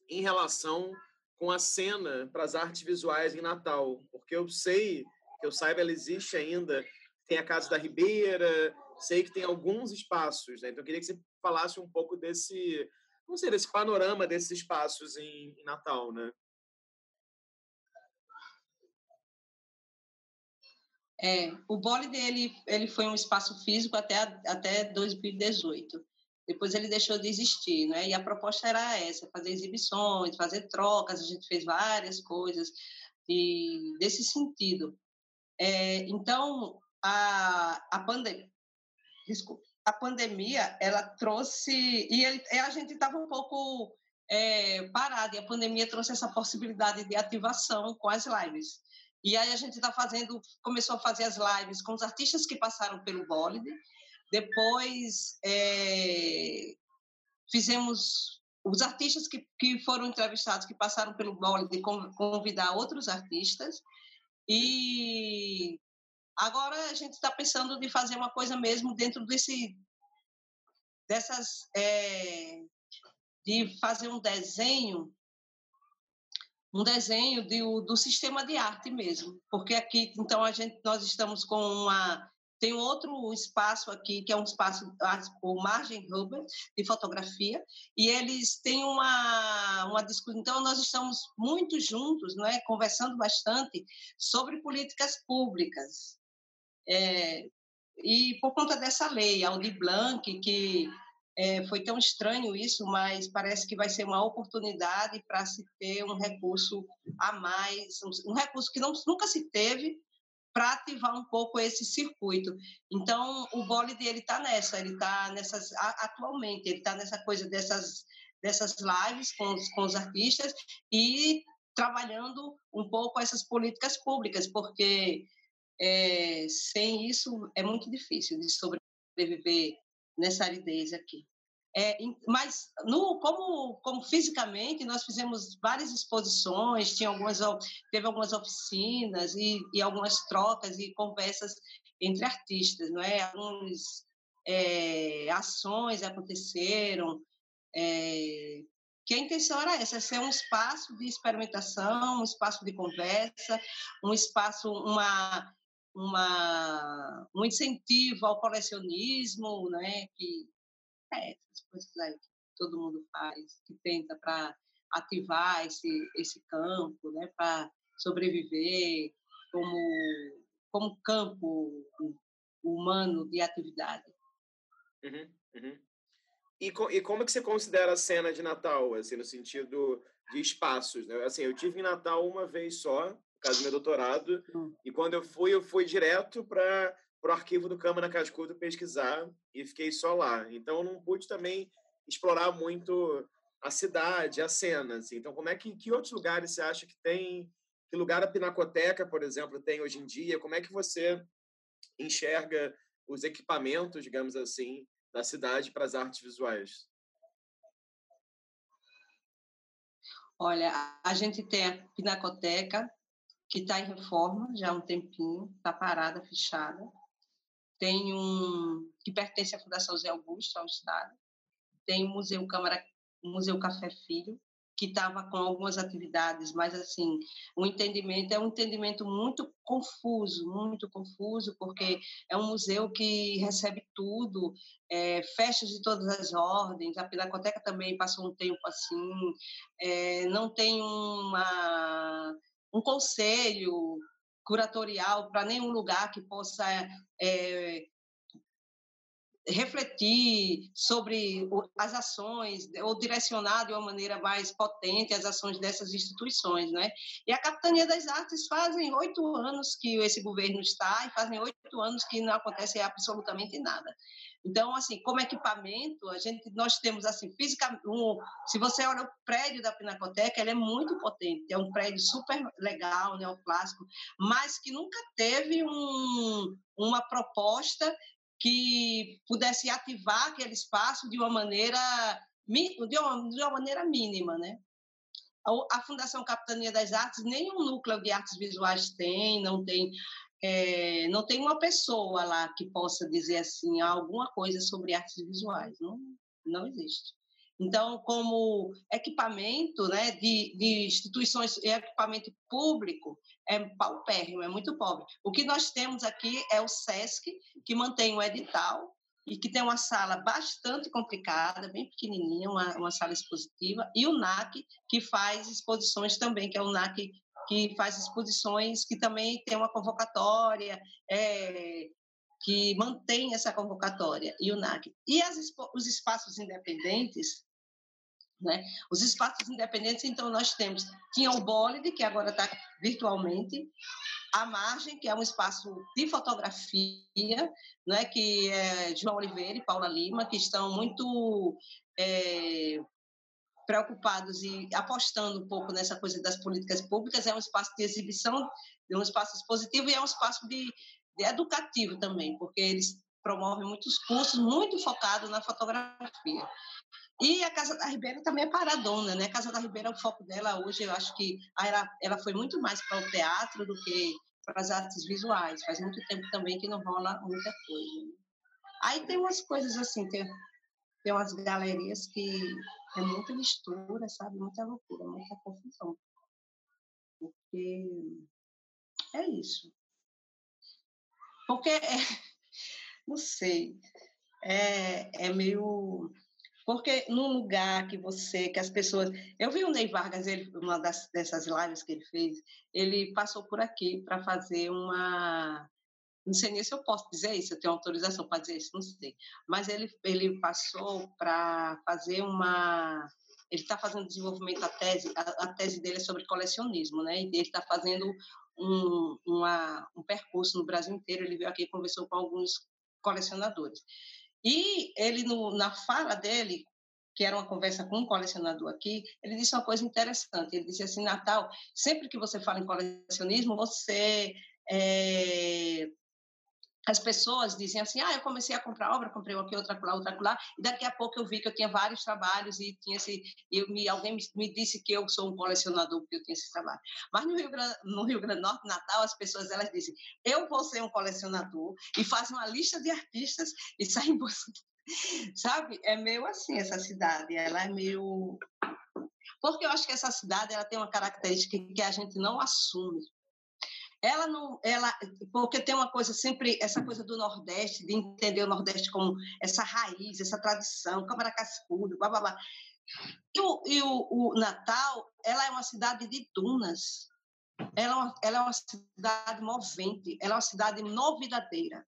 em relação com a cena para as artes visuais em Natal, porque eu sei, que eu saiba, ela existe ainda, tem a Casa da Ribeira, sei que tem alguns espaços, né? Então eu queria que você falasse um pouco desse, não sei, desse panorama desses espaços em, em Natal, né? É, o Bole dele ele foi um espaço físico até, até 2018. Depois ele deixou de existir, né? E a proposta era essa, fazer exibições, fazer trocas, a gente fez várias coisas e desse sentido. É, então, a, a pandemia, a pandemia, ela trouxe e ele, a gente estava um pouco é, parado e a pandemia trouxe essa possibilidade de ativação com as lives. E aí a gente está fazendo, começou a fazer as lives com os artistas que passaram pelo Bolide. Depois é, fizemos os artistas que, que foram entrevistados, que passaram pelo Bolide, convidar outros artistas. E agora a gente está pensando de fazer uma coisa mesmo dentro desse dessas é, de fazer um desenho um desenho de, do sistema de arte mesmo, porque aqui então a gente nós estamos com uma Tem outro espaço aqui, que é um espaço, o Margem Hubert, de fotografia, e eles têm uma, uma discussão. Então, nós estamos muito juntos, não é? conversando bastante sobre políticas públicas. É, e por conta dessa lei, a Aldir Blanc, que é, foi tão estranho isso, mas parece que vai ser uma oportunidade para se ter um recurso a mais, um, um recurso que não, nunca se teve para ativar um pouco esse circuito. Então, o Bolide ele está nessa, ele está nessas atualmente, ele está nessa coisa dessas dessas lives com os, com os artistas e trabalhando um pouco essas políticas públicas, porque é, sem isso é muito difícil de sobreviver nessa aridez aqui. É, mas no, como, como fisicamente nós fizemos várias exposições, tinha algumas, teve algumas oficinas e, e algumas trocas e conversas entre artistas, não é? Algumas é, ações aconteceram, é, que a intenção era essa, ser um espaço de experimentação, um espaço de conversa, um espaço, uma, uma, um incentivo ao colecionismo, né? que é, essas coisas aí que todo mundo faz, que tenta para ativar esse, esse campo, né? para sobreviver como, como campo humano de atividade. Uhum, uhum. E, e como é que você considera a cena de Natal, assim, no sentido de espaços? Né? Assim, eu tive em Natal uma vez só, causa do meu doutorado, hum. e quando eu fui, eu fui direto para o arquivo do Câmara Cascudo pesquisar e fiquei só lá. Então, eu não pude também explorar muito a cidade, a cena. Assim. Então, como é que, que outros lugares você acha que tem? Que lugar a Pinacoteca, por exemplo, tem hoje em dia? Como é que você enxerga os equipamentos, digamos assim, da cidade para as artes visuais? Olha, a gente tem a Pinacoteca, que está em reforma já há um tempinho, está parada, fechada. Tem um que pertence à Fundação Zé Augusto, ao Estado. Tem o Museu Câmara, Museu Café Filho, que estava com algumas atividades, mas assim, o entendimento é um entendimento muito confuso, muito confuso, porque é um museu que recebe tudo, é, festas de todas as ordens, a Pinacoteca também passou um tempo assim, é, não tem uma, um conselho curatorial para nenhum lugar que possa é, refletir sobre as ações ou direcionar de uma maneira mais potente as ações dessas instituições, né? E a Capitania das Artes fazem oito anos que esse governo está e fazem oito anos que não acontece absolutamente nada. Então, assim, como equipamento, a gente, nós temos, assim, fisicamente, um, se você olha o prédio da Pinacoteca, ele é muito potente, é um prédio super legal, neoclássico, mas que nunca teve um, uma proposta que pudesse ativar aquele espaço de uma maneira de uma, de uma maneira mínima, né? A Fundação Capitania das Artes nenhum núcleo de artes visuais tem, não tem é, não tem uma pessoa lá que possa dizer assim alguma coisa sobre artes visuais, não, não existe. Então, como equipamento né, de, de instituições, equipamento público, é paupérrimo, é muito pobre. O que nós temos aqui é o SESC, que mantém o edital e que tem uma sala bastante complicada, bem pequenininha, uma, uma sala expositiva, e o NAC, que faz exposições também, que é o NAC que faz exposições que também tem uma convocatória, é, que mantém essa convocatória, e o NAC. E as, os espaços independentes, né? Os espaços independentes, então, nós temos, tinha o Bolide, que agora está virtualmente, a Margem, que é um espaço de fotografia, né? que é João Oliveira e Paula Lima, que estão muito é, preocupados e apostando um pouco nessa coisa das políticas públicas, é um espaço de exibição, é um espaço expositivo e é um espaço de educativo também, porque eles promovem muitos cursos muito focados na fotografia. E a Casa da Ribeira também é paradona, né? A Casa da Ribeira, o foco dela hoje, eu acho que ela, ela foi muito mais para o teatro do que para as artes visuais. Faz muito tempo também que não rola muita coisa. Né? Aí tem umas coisas assim, tem, tem umas galerias que é muita mistura, sabe? Muita loucura, muita confusão. Porque é isso. Porque é, (laughs) não sei, é, é meio porque num lugar que você, que as pessoas. Eu vi o Ney Vargas, ele, uma das, dessas lives que ele fez, ele passou por aqui para fazer uma. Não sei nem se eu posso dizer isso, eu tenho autorização para dizer isso, não sei. Mas ele, ele passou para fazer uma. Ele está fazendo desenvolvimento da tese, a, a, tese dele é sobre colecionismo, né? E ele está fazendo um, uma, um percurso no Brasil inteiro. Ele veio aqui e conversou com alguns colecionadores. E ele, no, na fala dele, que era uma conversa com um colecionador aqui, ele disse uma coisa interessante. Ele disse assim, Natal, sempre que você fala em colecionismo, você é, as pessoas dizem assim, ah, eu comecei a comprar obra, comprei aqui, outra lá, outra lá, e daqui a pouco eu vi que eu tinha vários trabalhos e tinha esse, eu me, alguém me, disse que eu sou um colecionador porque eu tinha esse trabalho. Mas no Rio Grande, no Rio Grande do Norte, Natal, as pessoas elas dizem, eu vou ser um colecionador e fazem uma lista de artistas e saem (laughs) sabe? É meio assim essa cidade, ela é meio porque eu acho que essa cidade ela tem uma característica que a gente não assume ela não, ela, porque tem uma coisa sempre, essa coisa do Nordeste, de entender o Nordeste como essa raiz, essa tradição, Câmara Cascudo, blá, blá, blá. E, o, e o, o, Natal, ela é uma cidade de dunas, ela é, uma, ela é uma cidade movente, ela é uma cidade novidadeira.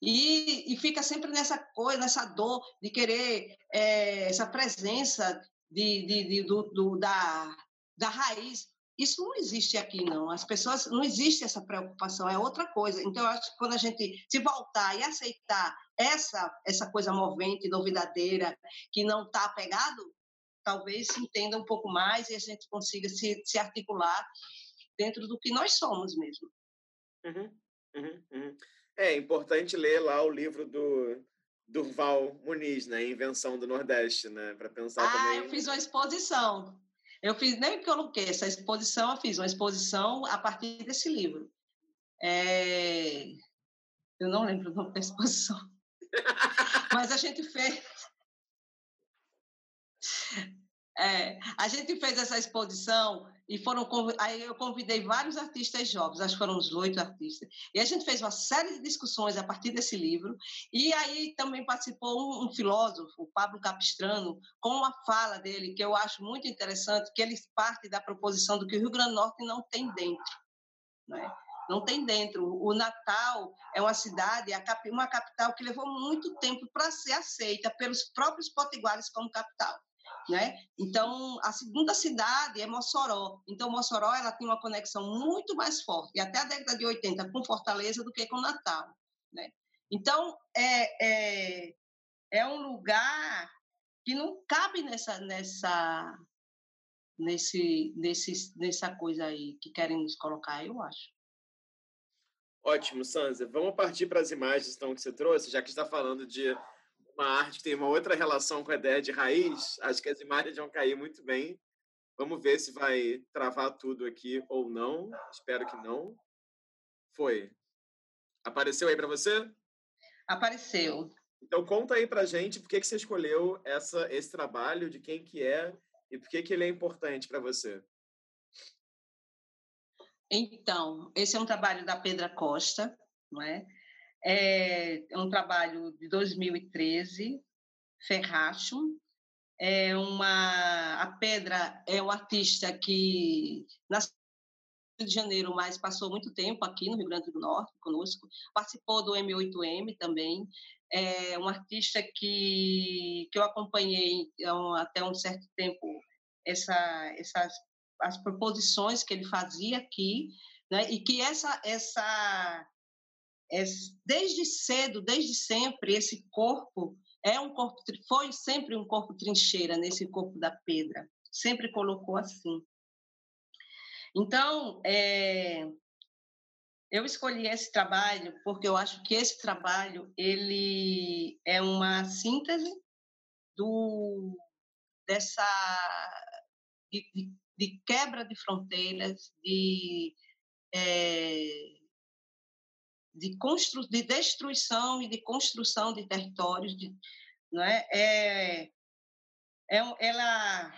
E, e fica sempre nessa coisa, nessa dor de querer é, essa presença de, de, de do, do, da, da raiz isso não existe aqui, não. As pessoas, não existe essa preocupação, é outra coisa. Então, eu acho que quando a gente se voltar e aceitar essa, essa coisa movente, novidadeira, que não está apegado, talvez se entenda um pouco mais e a gente consiga se, se articular dentro do que nós somos mesmo. Uhum, uhum, uhum. É importante ler lá o livro do Durval Muniz, né? Invenção do Nordeste, né? Para pensar ah, também. Ah, eu fiz uma exposição. Eu fiz, nem coloquei essa exposição, eu fiz uma exposição a partir desse livro. É, eu não lembro o nome da exposição. (laughs) Mas a gente fez. (laughs) É, a gente fez essa exposição e foram aí eu convidei vários artistas jovens, acho que foram uns oito artistas. E a gente fez uma série de discussões a partir desse livro. E aí também participou um, um filósofo, o Pablo Capistrano, com uma fala dele que eu acho muito interessante, que ele parte da proposição do que o Rio Grande do Norte não tem dentro. Né? Não tem dentro. O Natal é uma cidade, uma capital que levou muito tempo para ser aceita pelos próprios potiguares como capital né? Então, a segunda cidade é Mossoró. Então, Mossoró ela tem uma conexão muito mais forte, até a década de 80, com Fortaleza do que com Natal, né? Então, é, é, é um lugar que não cabe nessa, nessa, nesse, nesse, nessa coisa aí que querem nos colocar, eu acho. Ótimo, Sanza. Vamos partir para as imagens então, que você trouxe, já que está falando de uma arte que tem uma outra relação com a ideia de raiz, acho que as imagens vão cair muito bem. Vamos ver se vai travar tudo aqui ou não. Espero que não. Foi. Apareceu aí para você? Apareceu. Então conta aí para gente por que, que você escolheu essa, esse trabalho, de quem que é e por que, que ele é importante para você. Então, esse é um trabalho da Pedra Costa, não é? É, é um trabalho de 2013, Ferracho. É uma, a Pedra é um artista que nasceu no Rio de Janeiro, mas passou muito tempo aqui no Rio Grande do Norte conosco. Participou do M8M também. É um artista que, que eu acompanhei então, até um certo tempo essa, essas as proposições que ele fazia aqui, né? E que essa essa desde cedo, desde sempre, esse corpo é um corpo, foi sempre um corpo trincheira nesse corpo da pedra, sempre colocou assim. Então, é, eu escolhi esse trabalho porque eu acho que esse trabalho ele é uma síntese do dessa de, de, de quebra de fronteiras, de é, de, constru, de destruição e de construção de territórios, de, não é? É, é ela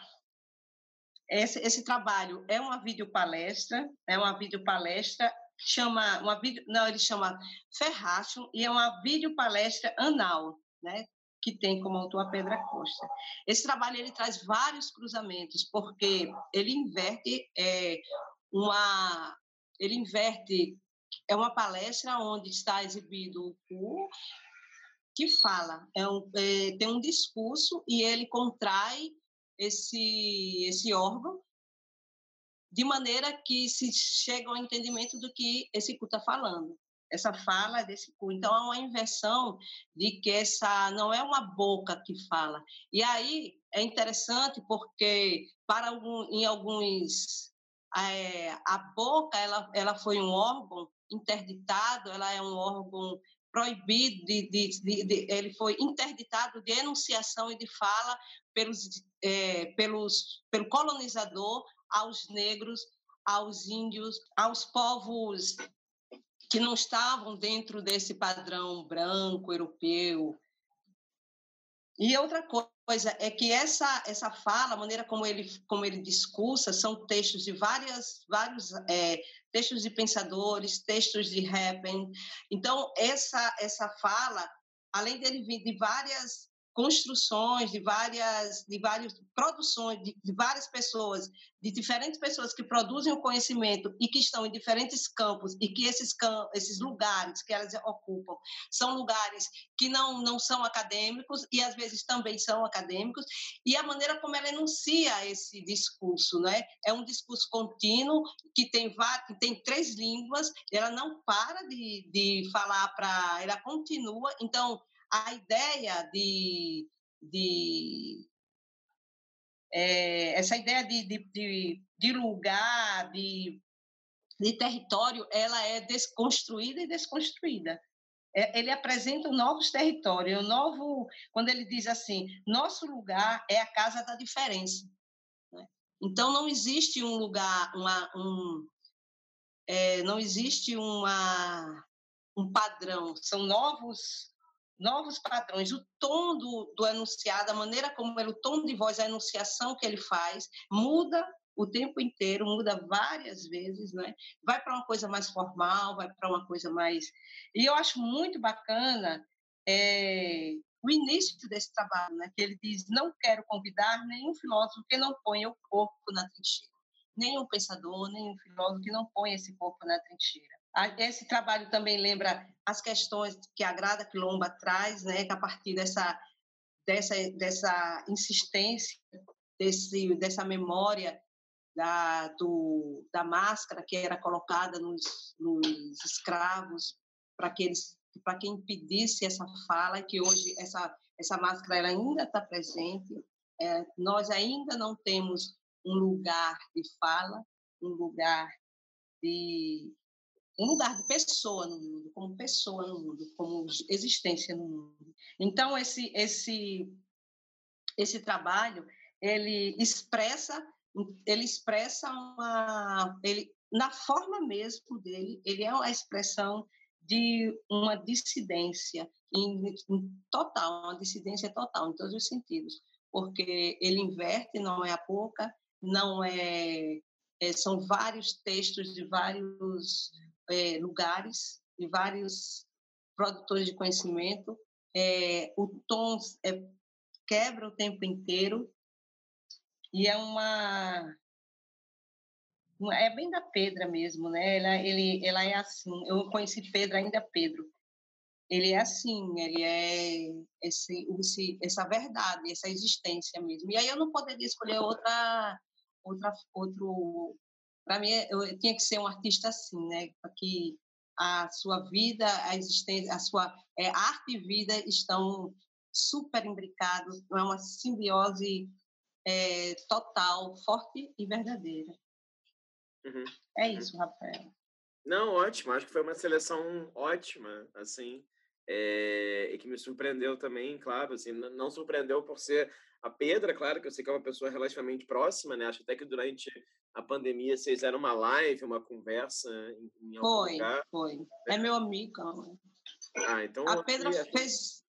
esse, esse trabalho é uma videopalestra, é uma videopalestra chama uma vídeo, não, ele chama Ferracho e é uma videopalestra anal, né? que tem como autor a Pedra Costa. Esse trabalho ele traz vários cruzamentos, porque ele inverte é, uma ele inverte é uma palestra onde está exibido o que fala, é um, é, tem um discurso e ele contrai esse esse órgão de maneira que se chega ao entendimento do que esse cu está falando essa fala desse cu. Então, há uma inversão de que essa não é uma boca que fala. E aí é interessante porque, para algum, em alguns. É, a boca ela, ela foi um órgão interditado, ela é um órgão proibido, de, de, de, de ele foi interditado de enunciação e de fala pelos, é, pelos, pelo colonizador aos negros, aos índios, aos povos que não estavam dentro desse padrão branco, europeu. E outra coisa é que essa essa fala, a maneira como ele como ele discursa, são textos de várias vários é, textos de pensadores, textos de Rappen. Então essa essa fala, além dele vir de várias construções de várias de várias produções de, de, várias pessoas de diferentes pessoas que produzem o conhecimento e que estão em diferentes campos e que esses campos, esses lugares que elas ocupam são lugares que não não são acadêmicos e às vezes também são acadêmicos e a maneira como ela enuncia esse discurso né é? Um discurso contínuo que tem que tem três línguas ela não para de, de falar para ela continua então a ideia de, de é, essa ideia de, de, de, de lugar, de, de território, ela é desconstruída e desconstruída. É, ele apresenta novos territórios, um novo, quando ele diz assim, nosso lugar é a casa da diferença. Né? Então não existe um lugar, uma, um, é, não existe uma, um padrão, são novos novos padrões, o tom do, do enunciado, a maneira como ele, o tom de voz, a enunciação que ele faz, muda o tempo inteiro, muda várias vezes, né? Vai para uma coisa mais formal, vai para uma coisa mais. E eu acho muito bacana é, o início desse trabalho, né? Que ele diz: não quero convidar nenhum filósofo que não ponha o corpo na trincheira, nenhum pensador, nenhum filósofo que não ponha esse corpo na trincheira. Esse trabalho também lembra as questões que a Grada Quilomba traz, né, que a partir dessa, dessa, dessa insistência, desse, dessa memória da, do, da máscara que era colocada nos, nos escravos para que eles para que impedisse essa fala que hoje essa essa máscara ela ainda está presente. É, nós ainda não temos um lugar de fala um lugar de um lugar de pessoa no mundo, como pessoa no mundo, como existência no mundo. Então esse esse esse trabalho ele expressa ele expressa uma ele na forma mesmo dele ele é a expressão de uma dissidência em, em total uma dissidência total em todos os sentidos porque ele inverte não é a pouca não é, é são vários textos de vários é, lugares, de vários produtores de conhecimento. É, o tom é, quebra o tempo inteiro e é uma é bem da Pedra mesmo, né? Ela, ele, ela é assim. Eu conheci Pedro ainda Pedro. Ele é assim, ele é esse, esse, essa verdade, essa existência mesmo. E aí eu não poderia escolher outra, outra, outro para mim, eu tinha que ser um artista assim, né? Que a sua vida, a existência, a sua é, arte e vida estão super imbricados, é uma simbiose é, total, forte e verdadeira. Uhum. É uhum. isso, Rafael. Não, ótimo. Acho que foi uma seleção ótima, assim, é, e que me surpreendeu também, claro, assim, não surpreendeu por ser a Pedra, claro, que eu sei que é uma pessoa relativamente próxima, né? Acho até que durante a pandemia vocês fizeram uma live, uma conversa em, em algum foi, lugar. Foi, É meu amigo. Ah, então... A Pedra fez...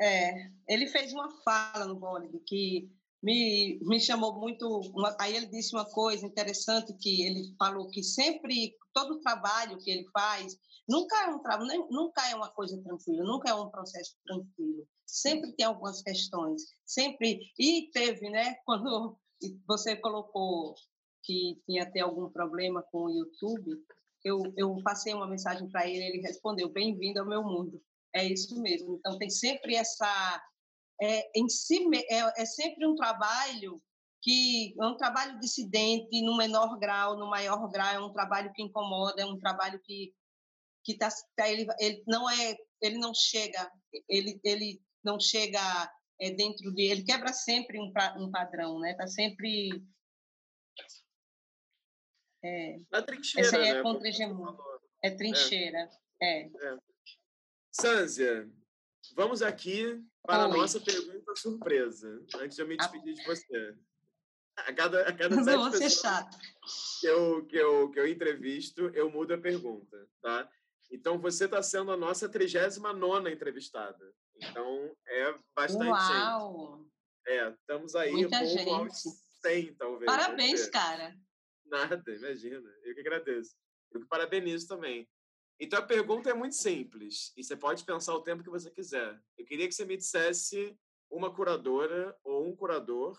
É, ele fez uma fala no Bollywood que me, me chamou muito. Uma, aí ele disse uma coisa interessante que ele falou que sempre todo trabalho que ele faz nunca é um trabalho, nunca é uma coisa tranquila, nunca é um processo tranquilo. Sempre tem algumas questões, sempre e teve, né? (laughs) Quando você colocou que tinha até algum problema com o YouTube, eu, eu passei uma mensagem para ele, ele respondeu: "Bem-vindo ao meu mundo". É isso mesmo. Então tem sempre essa é, em si é, é sempre um trabalho que é um trabalho dissidente no menor grau, no maior grau, é um trabalho que incomoda, é um trabalho que que tá, tá ele, ele não é ele não chega ele ele não chega é, dentro de ele quebra sempre um, um padrão, né? Tá sempre é, Na trincheira, essa é né? contra É trincheira, é. é. é. Sânzia, vamos aqui para a nossa pergunta surpresa, antes de eu me despedir de você. A cada, a cada (laughs) sete Não pessoas que eu, que, eu, que eu entrevisto, eu mudo a pergunta, tá? Então, você está sendo a nossa 39 entrevistada. Então, é bastante Uau. gente. É, estamos aí Muita gente. aos 100, talvez. Parabéns, cara. Nada, imagina. Eu que agradeço. Eu que parabenizo também. Então a pergunta é muito simples e você pode pensar o tempo que você quiser. Eu queria que você me dissesse uma curadora ou um curador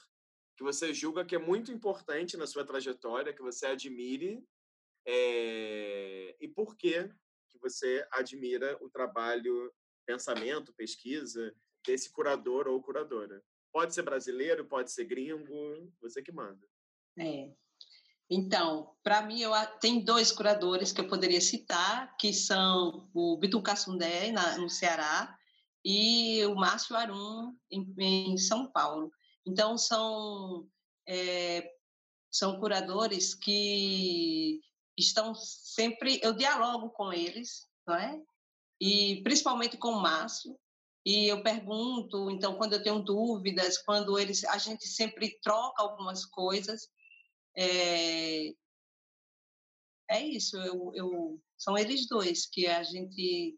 que você julga que é muito importante na sua trajetória, que você admire é... e por que que você admira o trabalho, pensamento, pesquisa desse curador ou curadora. Pode ser brasileiro, pode ser gringo, você que manda. É. Então, para mim, eu tem dois curadores que eu poderia citar, que são o Bitum Cassundé, no Ceará, e o Márcio Arum, em, em São Paulo. Então, são, é, são curadores que estão sempre... Eu dialogo com eles, não é? E principalmente com o Márcio, e eu pergunto, então, quando eu tenho dúvidas, quando eles, a gente sempre troca algumas coisas, é, é isso, eu, eu, são eles dois que a gente.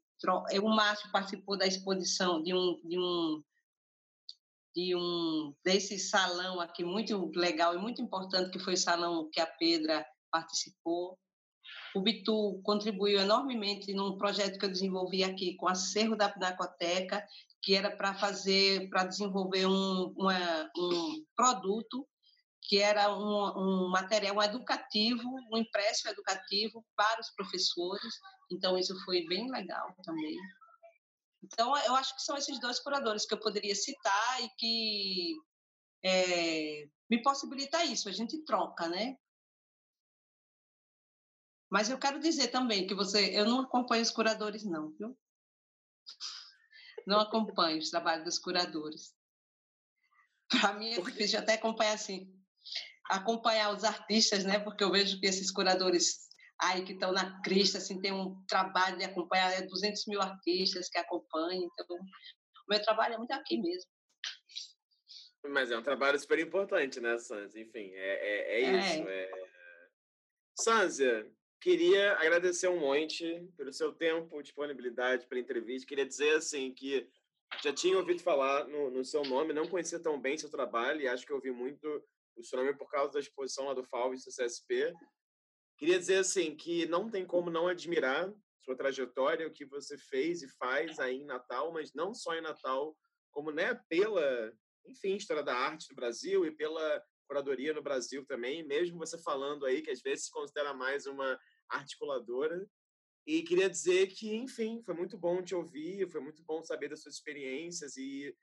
O Márcio participou da exposição de um, de um de um desse salão aqui muito legal e muito importante que foi o salão que a Pedra participou. O Bitu contribuiu enormemente num projeto que eu desenvolvi aqui com o acervo da Pinacoteca, que era para fazer, para desenvolver um, uma, um produto que era um, um material educativo, um impresso educativo para os professores. Então, isso foi bem legal também. Então, eu acho que são esses dois curadores que eu poderia citar e que é, me possibilita isso, a gente troca, né? Mas eu quero dizer também que você, eu não acompanho os curadores, não, viu? Não acompanho os trabalhos dos curadores. Para mim é difícil até acompanhar assim acompanhar os artistas, né? Porque eu vejo que esses curadores aí que estão na crista, assim, tem um trabalho de acompanhar é 200 mil artistas que acompanham. Então, o meu trabalho é muito aqui mesmo. Mas é um trabalho super importante, né, Sanzia? Enfim, é, é, é, é. isso. É... Sanzia, queria agradecer um monte pelo seu tempo, disponibilidade, pela entrevista. Queria dizer, assim, que já tinha ouvido falar no, no seu nome, não conhecia tão bem seu trabalho e acho que ouvi muito o seu nome por causa da exposição lá do FAUS do CSP. Queria dizer assim que não tem como não admirar sua trajetória, o que você fez e faz aí em Natal, mas não só em Natal, como né, pela, enfim, história da arte do Brasil e pela curadoria no Brasil também, mesmo você falando aí que às vezes se considera mais uma articuladora. E queria dizer que, enfim, foi muito bom te ouvir, foi muito bom saber das suas experiências e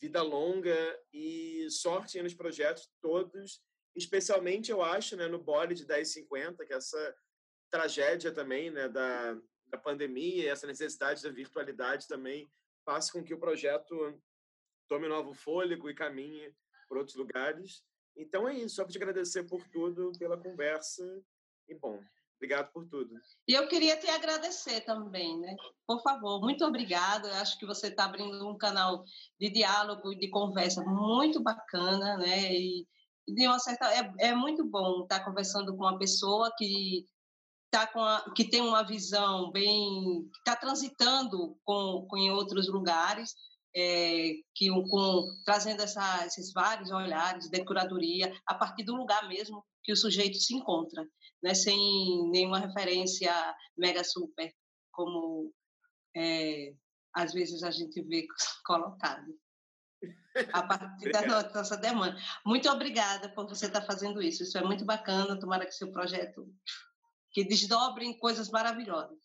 vida longa e sorte nos projetos todos, especialmente, eu acho, né, no Body de 1050, que é essa tragédia também né, da, da pandemia, essa necessidade da virtualidade também faça com que o projeto tome novo fôlego e caminhe por outros lugares. Então é isso, só para te agradecer por tudo, pela conversa e bom, Obrigado por tudo. E eu queria te agradecer também, né? Por favor, muito obrigada. Eu acho que você está abrindo um canal de diálogo e de conversa muito bacana, né? E de uma certa é, é muito bom estar conversando com uma pessoa que tá com a, que tem uma visão bem está transitando com, com em outros lugares é, que com, trazendo essa, esses vários olhares de curadoria a partir do lugar mesmo que o sujeito se encontra, né, sem nenhuma referência mega super, como é, às vezes a gente vê (laughs) colocado. A partir da (laughs) nossa demanda. Muito obrigada por você estar fazendo isso. Isso é muito bacana. Tomara que seu projeto que desdobre em coisas maravilhosas.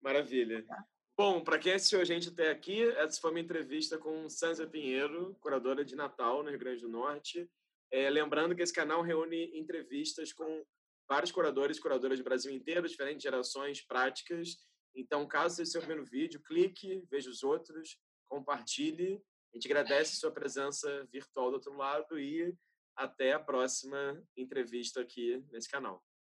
Maravilha. Tá? Bom, para quem assistiu a gente até aqui, essa foi uma entrevista com Sanza Pinheiro, curadora de Natal no Rio Grande do Norte. É, lembrando que esse canal reúne entrevistas com vários curadores curadoras do Brasil inteiro, diferentes gerações, práticas. Então, caso seja o seu primeiro vídeo, clique, veja os outros, compartilhe. A gente agradece a sua presença virtual do outro lado e até a próxima entrevista aqui nesse canal.